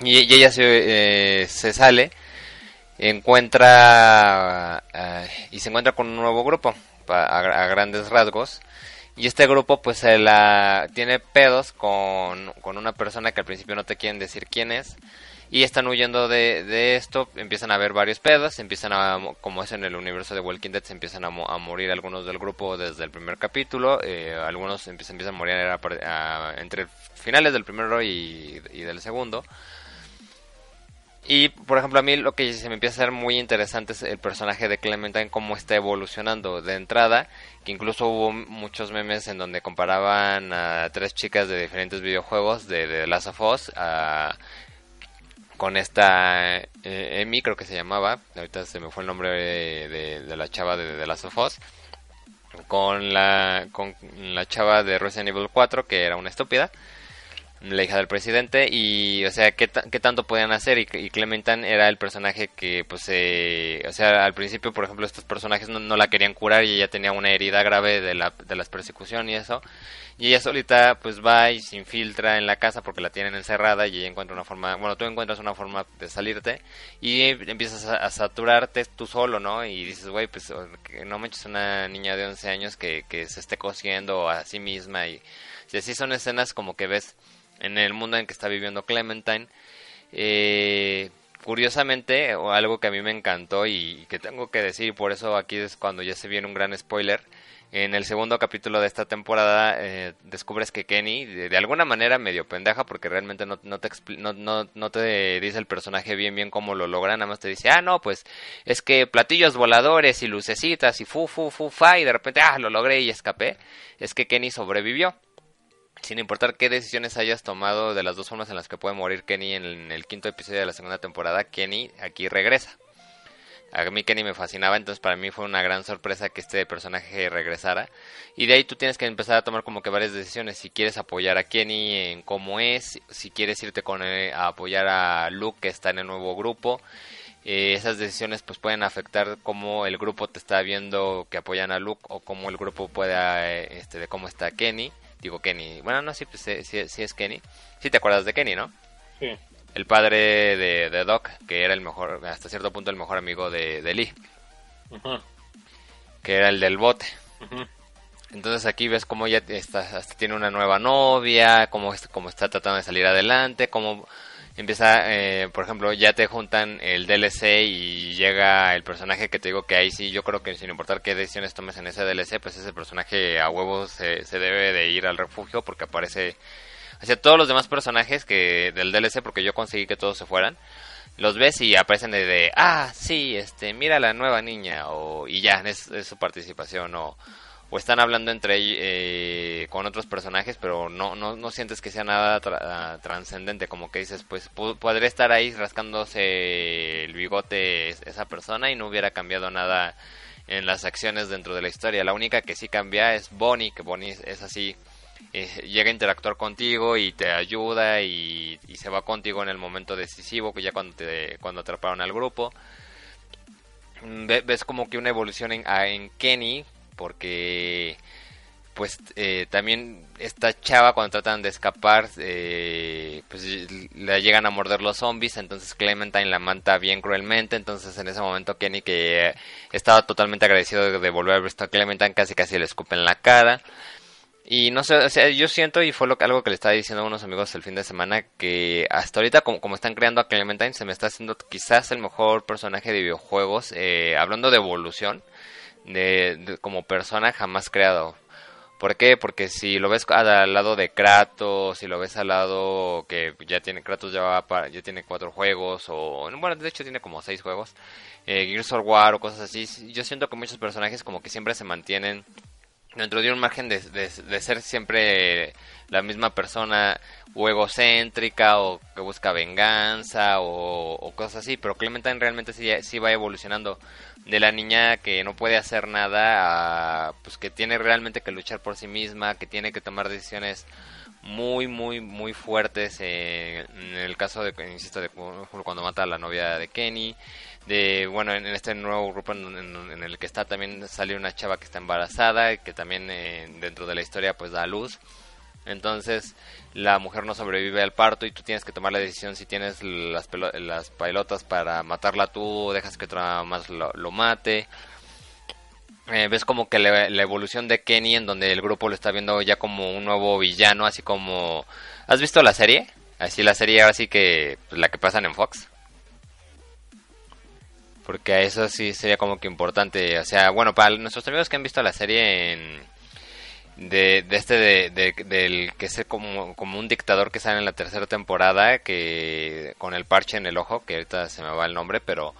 Y, ella se, eh, se sale, encuentra. Eh, y se encuentra con un nuevo grupo, a grandes rasgos y este grupo pues se la tiene pedos con, una persona que al principio no te quieren decir quién es. Y están huyendo de, esto, empiezan a haber varios pedos, empiezan a, como es en el universo de Walking Dead, se empiezan a, morir algunos del grupo desde el primer capítulo, eh, algunos empiezan, empiezan a morir entre finales del primero y, y del segundo. Y, por ejemplo, a mí lo que se me empieza a ser muy interesante es el personaje de Clementine, cómo está evolucionando de entrada, que incluso hubo muchos memes en donde comparaban a tres chicas de diferentes videojuegos de, de Last of Us con esta eh, Emi, creo que se llamaba, ahorita se me fue el nombre de, la chava de The Last of Us, con la, con la chava de Resident Evil 4, que era una estúpida la hija del presidente y o sea qué, qué tanto podían hacer y, y, Clementine era el personaje que pues eh, o sea al principio por ejemplo estos personajes no, no, la querían curar y ella tenía una herida grave de la de las persecución y eso. Y ella solita pues va y se infiltra en la casa porque la tienen encerrada y ella encuentra una forma bueno tú encuentras una forma de salirte y empiezas a, saturarte tú solo no y dices güey pues no me eches una niña de 11 años que, que se esté cosiendo a sí misma y si así son escenas como que ves en el mundo en que está viviendo Clementine. Eh, curiosamente, algo que a mí me encantó y que tengo que decir, por eso aquí es cuando ya se viene un gran spoiler. En el segundo capítulo de esta temporada eh, descubres que Kenny, de, alguna manera medio pendeja, porque realmente no, te no, no, te dice el personaje bien bien cómo lo logra, nada más te dice, ah, no, pues es que platillos voladores y lucecitas y fu, fu, fu, fa, y de repente, ah, lo logré y escapé. Es que Kenny sobrevivió sin importar qué decisiones hayas tomado de las dos formas en las que puede morir Kenny en el quinto episodio de la segunda temporada, Kenny aquí regresa. A mí Kenny me fascinaba, entonces para mí fue una gran sorpresa que este personaje regresara. Y de ahí tú tienes que empezar a tomar como que varias decisiones. Si quieres apoyar a Kenny en cómo es, si quieres irte con a apoyar a Luke que está en el nuevo grupo. Eh, esas decisiones pues pueden afectar cómo el grupo te está viendo que apoyan a Luke o cómo el grupo pueda, eh, este, de cómo está Kenny digo Kenny, bueno, no, sí, pues, sí, es Kenny. Sí te acuerdas de Kenny, ¿no? Sí. El padre de, Doc, que era el mejor, hasta cierto punto el mejor amigo de, Lee. Que era el del bote. Entonces aquí ves cómo ya está, hasta tiene una nueva novia, cómo, cómo está tratando de salir adelante, cómo empieza, eh, por ejemplo, ya te juntan el DLC y llega el personaje que te digo que ahí sí, yo creo que sin importar qué decisiones tomes en ese DLC, pues ese personaje a huevos se, se debe de ir al refugio porque aparece, o sea, todos los demás personajes que del DLC, porque yo conseguí que todos se fueran, los ves y aparecen de, ah, sí, este, mira la nueva niña, o, y ya, es, es su participación, o o están hablando entre eh, con otros personajes, pero no, no, no sientes que sea nada ah, trascendente, como que dices, pues podría estar ahí rascándose el bigote esa persona y no hubiera cambiado nada en las acciones dentro de la historia. La única que sí cambia es Bonnie, que Bonnie es así, eh, llega a interactuar contigo y te ayuda y, se va contigo en el momento decisivo, que ya cuando, te, cuando atraparon al grupo. Mm, ves como que una evolución en, en Kenny, porque pues eh, también esta chava cuando tratan de escapar, eh, pues le llegan a morder los zombies, entonces Clementine la manta bien cruelmente, entonces en ese momento Kenny que estaba totalmente agradecido de, volver a ver a Clementine casi casi le escupe en la cara. Y no sé, o sea, yo siento, y fue lo, algo que le estaba diciendo a unos amigos el fin de semana, que hasta ahorita, como, como están creando a Clementine, se me está haciendo quizás el mejor personaje de videojuegos, eh, hablando de evolución, de, como persona jamás creado. ¿Por qué? Porque si lo ves al lado de Kratos, si lo ves al lado que ya tiene Kratos ya, ya tiene cuatro juegos, o bueno, de hecho tiene como seis juegos, eh, Gears of War o cosas así, yo siento que muchos personajes como que siempre se mantienen dentro de un margen de, de, ser siempre la misma persona o egocéntrica o que busca venganza o, cosas así, pero Clementine realmente sí, sí, va evolucionando de la niña que no puede hacer nada a pues que tiene realmente que luchar por sí misma, que tiene que tomar decisiones muy muy muy fuertes en el caso de insisto de cuando mata a la novia de Kenny de bueno en, este nuevo grupo en, el que está también sale una chava que está embarazada que también eh, dentro de la historia pues da a luz entonces la mujer no sobrevive al parto y tú tienes que tomar la decisión si tienes las, las pelotas para matarla tú o dejas que otra más lo, mate eh, ves como que la, evolución de Kenny en donde el grupo lo está viendo ya como un nuevo villano así como ¿has visto la serie? así la serie así que pues, la que pasan en Fox porque eso sí sería como que importante. O sea, bueno, para nuestros amigos que han visto la serie en, de, de este de, del que es como, como un dictador que sale en la tercera temporada que con el parche en el ojo que ahorita se me va el nombre pero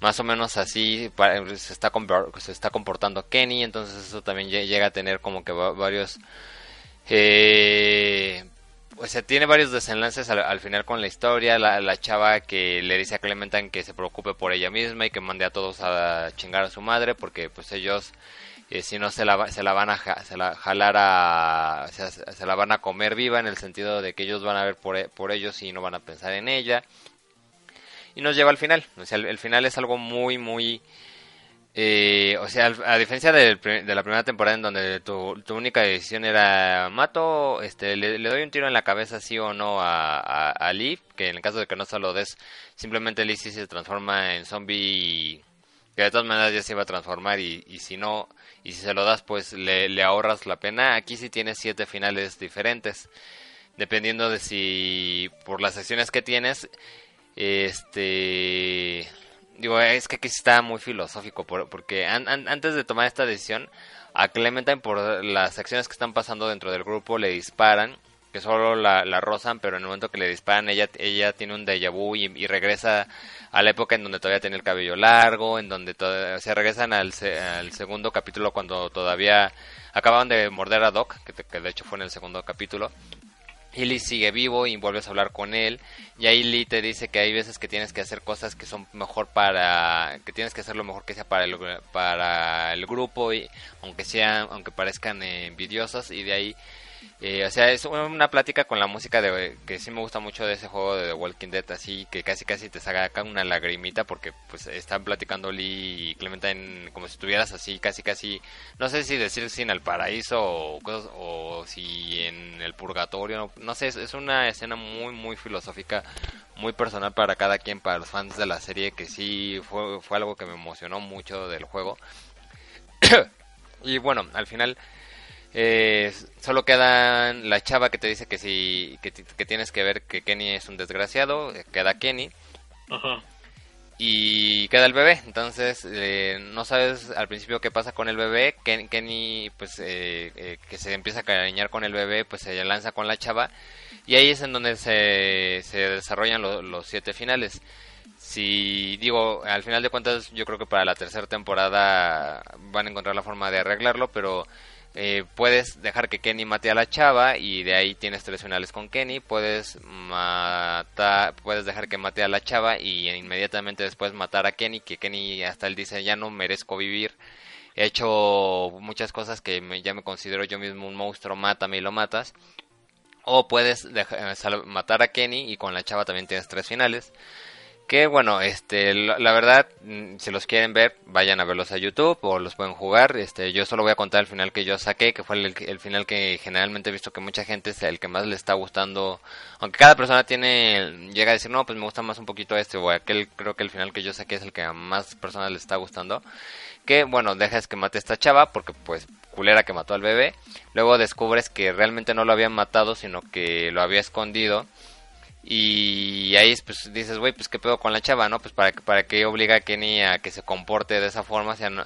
más o menos así se está se está comportando Kenny entonces eso también llega a tener como que varios eh, o sea, tiene varios desenlaces al, final con la historia. La, chava que le dice a Clementine que se preocupe por ella misma y que mande a todos a chingar a su madre porque pues ellos si no se la, se la van a se la jalar a o sea, se la van a comer viva en el sentido de que ellos van a ver por, por ellos y no van a pensar en ella. Y nos lleva al final. O sea, el final es algo muy muy eh, o sea, a diferencia de, la primera temporada en donde tu, única decisión era mato, este, le, doy un tiro en la cabeza sí o no a, a, Lee, que en el caso de que no se lo des, simplemente Lee sí se transforma en zombie, que de todas maneras ya se iba a transformar y, y si no, y si se lo das pues le, le ahorras la pena. Aquí sí tienes siete finales diferentes, dependiendo de si por las acciones que tienes, este Digo, es que aquí está muy filosófico, porque antes de tomar esta decisión, a Clementine por las acciones que están pasando dentro del grupo le disparan, que solo la, rozan, pero en el momento que le disparan ella, ella tiene un déjà vu y, regresa a la época en donde todavía tiene el cabello largo, en donde se regresan al, al, segundo capítulo cuando todavía acababan de morder a Doc, que de hecho fue en el segundo capítulo, y Lee sigue vivo y vuelves a hablar con él y ahí Lee te dice que hay veces que tienes que hacer cosas que son mejor para que tienes que hacer lo mejor que sea para el para el grupo y aunque sean aunque parezcan envidiosas y de ahí eh, o sea, es una plática con la música de que sí me gusta mucho de ese juego de The Walking Dead, así que casi casi te saca una lagrimita porque pues están platicando Lee y Clementine como si estuvieras así, casi casi, no sé si decir si en el paraíso o, o si en el purgatorio, no, sé, es, una escena muy muy filosófica, muy personal para cada quien, para los fans de la serie, que sí fue, fue algo que me emocionó mucho del juego. y bueno, al final eh, solo queda la chava que te dice que si que, tienes que ver que Kenny es un desgraciado, eh, queda Kenny. Y queda el bebé, entonces eh, no sabes al principio qué pasa con el bebé. Kenny, pues eh, que se empieza a cariñar con el bebé, pues se lanza con la chava. Y ahí es en donde se, se desarrollan los siete finales. Si digo, al final de cuentas, yo creo que para la tercera temporada van a encontrar la forma de arreglarlo, pero eh, puedes dejar que Kenny mate a la chava y de ahí tienes tres finales con Kenny. Puedes matar, puedes dejar que mate a la chava y inmediatamente después matar a Kenny, que Kenny hasta él dice ya no merezco vivir. He hecho muchas cosas que ya me considero yo mismo un monstruo, mátame y lo matas. O puedes dejar, matar a Kenny y con la chava también tienes tres finales Que bueno, este, la verdad, mm, si los quieren ver, vayan a verlos a YouTube o los pueden jugar. Este, yo solo voy a contar el final que yo saqué, que fue el, el final que generalmente he visto que mucha gente es el que más le está gustando. Aunque cada persona tiene, llega a decir, no, pues me gusta más un poquito este o aquel, creo que el final que yo saqué es el que a más personas les está gustando. Que bueno, dejas que mate a esta chava porque pues culera que mató al bebé. Luego descubres que realmente no lo habían matado, sino que lo había escondido y ahí pues dices, güey, pues qué pedo con la chava, ¿no? Pues para, para qué obliga a Kenny a que se comporte de esa forma, o sea, no,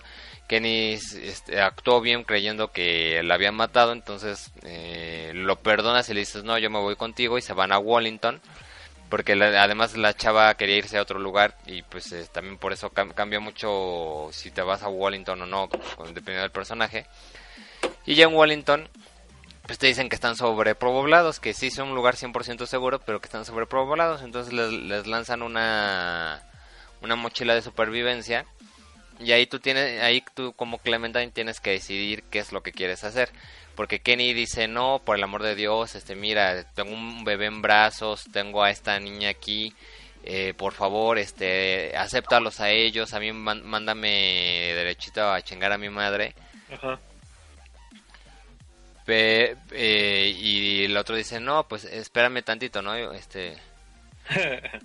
Kenny este, actuó bien creyendo que la habían matado, entonces eh, lo perdonas y le dices, no, yo me voy contigo y se van a Wallington, porque además la chava quería irse a otro lugar y pues también por eso cambia mucho si te vas a Wallington o no, dependiendo del personaje. Y ya en Wallington pues te dicen que están sobrepoblados, que sí son un lugar 100% seguro, pero que están sobrepoblados, entonces les, lanzan una, una mochila de supervivencia y ahí tú tienes, ahí tú como Clementine tienes que decidir qué es lo que quieres hacer, porque Kenny dice no, por el amor de Dios, este mira, tengo un bebé en brazos, tengo a esta niña aquí, eh, por favor, este, acéptalos a ellos, a mí mándame derechito a chingar a mi madre. Ajá eh, y el otro dice, no, pues espérame tantito, ¿no? Este...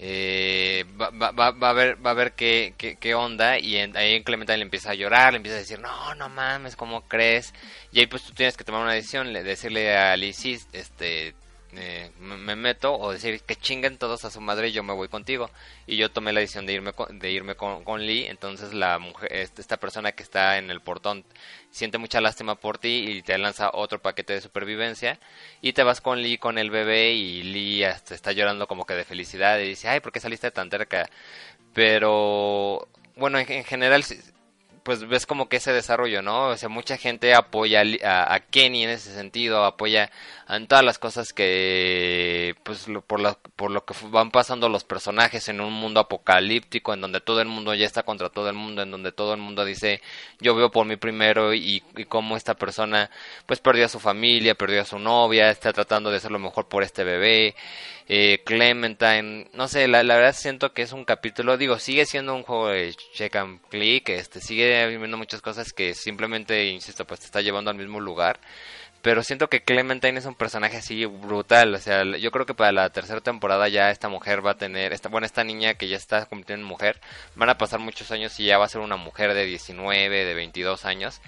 Eh, va, va, va, a ver va a ver qué, qué, onda y ahí en Clementine le empieza a llorar le empieza a decir no no mames cómo crees y ahí pues tú tienes que tomar una decisión decirle a Lizzie este eh, me meto o decir que chinguen todos a su madre y yo me voy contigo y yo tomé la decisión de irme con, de irme con, con Lee entonces la mujer este, esta persona que está en el portón siente mucha lástima por ti y te lanza otro paquete de supervivencia y te vas con Lee con el bebé y Lee hasta está llorando como que de felicidad y dice ay ¿por qué saliste tan cerca? pero bueno en, en general pues ves como que ese desarrollo, ¿no? O sea, mucha gente apoya a, Kenny en ese sentido, apoya en todas las cosas que, pues, por, lo, por lo que van pasando los personajes en un mundo apocalíptico, en donde todo el mundo ya está contra todo el mundo, en donde todo el mundo dice, yo veo por mí primero, y, y cómo esta persona, pues, perdió a su familia, perdió a su novia, está tratando de hacer lo mejor por este bebé, eh, Clementine, no sé, la, la, verdad siento que es un capítulo, digo, sigue siendo un juego de check and click, este, sigue viendo muchas cosas que simplemente, insisto, pues te está llevando al mismo lugar, pero siento que Clementine es un personaje así brutal, o sea, yo creo que para la tercera temporada ya esta mujer va a tener, esta, bueno, esta niña que ya está en mujer, van a pasar muchos años y ya va a ser una mujer de 19, de 22 años,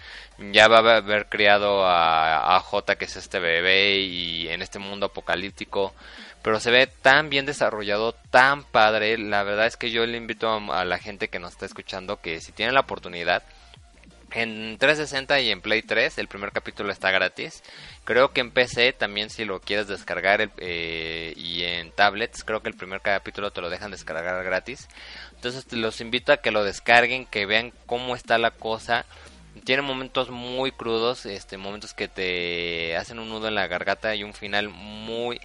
ya va a haber criado a, a J, que es este bebé, y en este mundo apocalíptico, pero se ve tan bien desarrollado, tan padre. La verdad es que yo le invito a, la gente que nos está escuchando que si tienen la oportunidad, en 360 y en Play 3 el primer capítulo está gratis. Creo que en PC también si lo quieres descargar eh, y en tablets creo que el primer capítulo te lo dejan descargar gratis. Entonces los invito a que lo descarguen, que vean cómo está la cosa. Tiene momentos muy crudos, este momentos que te hacen un nudo en la garganta y un final muy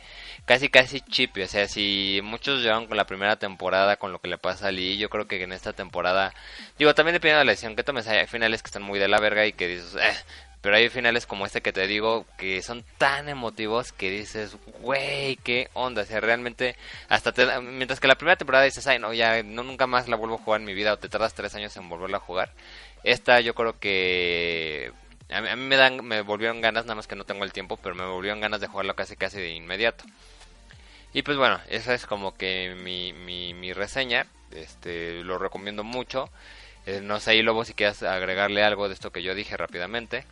casi casi chip, o sea, si muchos llevan con la primera temporada con lo que le pasa a Lee, yo creo que en esta temporada, digo, también depende de la decisión que tomes, hay finales que están muy de la verga y que dices, eh, pero hay finales como este que te digo que son tan emotivos que dices, güey, qué onda, o sea, realmente hasta te, mientras que la primera temporada dices, ay, no, ya no nunca más la vuelvo a jugar en mi vida o te tardas tres años en volverla a jugar, esta yo creo que a mí, me dan me volvieron ganas, nada más que no tengo el tiempo, pero me volvieron ganas de jugarlo casi casi de inmediato. Y pues bueno, esa es como que mi, mi, reseña. Este, lo recomiendo mucho. Eh, no sé, y Lobo, si quieres agregarle algo de esto que yo dije rápidamente.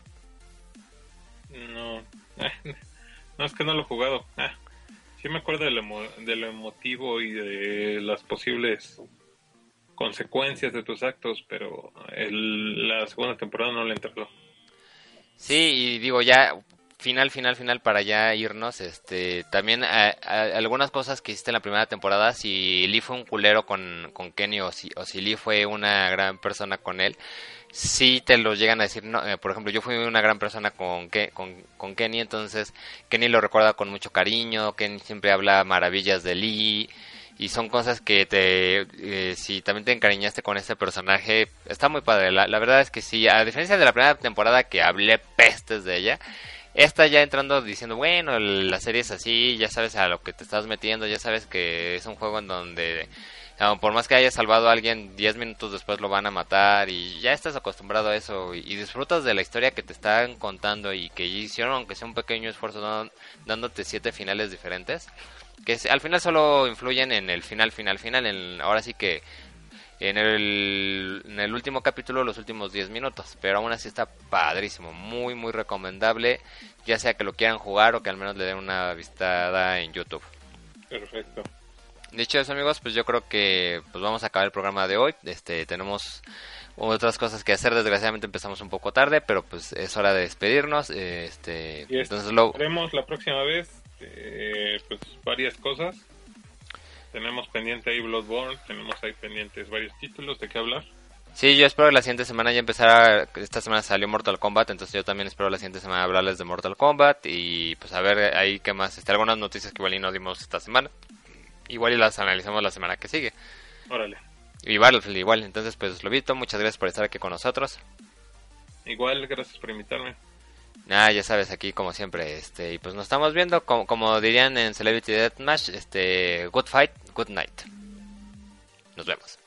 No, no es que no lo he jugado. Ah, sí me acuerdo de lo, de lo emotivo y de las posibles consecuencias de tus actos, pero el, la segunda temporada no le entró. Sí, y digo, ya final, final, final para ya irnos, este, también algunas cosas que hiciste en la primera temporada, si Lee fue un culero con, con Kenny o si, o si Lee fue una gran persona con él, sí te lo llegan a decir, no, eh, por ejemplo, yo fui una gran persona con, con, con Kenny, entonces Kenny lo recuerda con mucho cariño, Kenny siempre habla maravillas de Lee, y son cosas que te eh, si también te encariñaste con este personaje está muy padre. La, la, verdad es que sí a diferencia de la primera temporada que hablé pestes de ella esta ya entrando diciendo, bueno, la serie es así, ya sabes a lo que te estás metiendo, ya sabes que es un juego en donde por más que haya salvado a alguien, 10 minutos después lo van a matar y ya estás acostumbrado a eso y, disfrutas de la historia que te están contando y que hicieron, aunque sea un pequeño esfuerzo, dándote siete finales diferentes, que al final solo influyen en el final, final, final. En, ahora sí que en el, en el último capítulo, los últimos 10 minutos, pero aún así está padrísimo, muy, muy recomendable, ya sea que lo quieran jugar o que al menos le den una vistada en YouTube. Perfecto. Dicho eso, amigos, pues yo creo que pues vamos a acabar el programa de hoy. Este, tenemos otras cosas que hacer. Desgraciadamente empezamos un poco tarde, pero pues es hora de despedirnos. Este, y entonces lo veremos la próxima vez. Eh, pues varias cosas. Tenemos pendiente ahí Bloodborne, tenemos ahí pendientes varios títulos de qué hablar. Sí, yo espero que la siguiente semana ya empezara. Esta semana salió Mortal Kombat, entonces yo también espero la siguiente semana hablarles de Mortal Kombat y pues a ver ahí qué más. Este, algunas noticias que igual y no dimos esta semana. Igual y las analizamos la semana que sigue. Órale. Igual, igual. Entonces, pues, Lobito, muchas gracias por estar aquí con nosotros. Igual, gracias por invitarme. Nada, ya sabes, aquí como siempre, este, y pues nos estamos viendo, como, como dirían en Celebrity Deathmatch, este, good fight, good night. Nos vemos.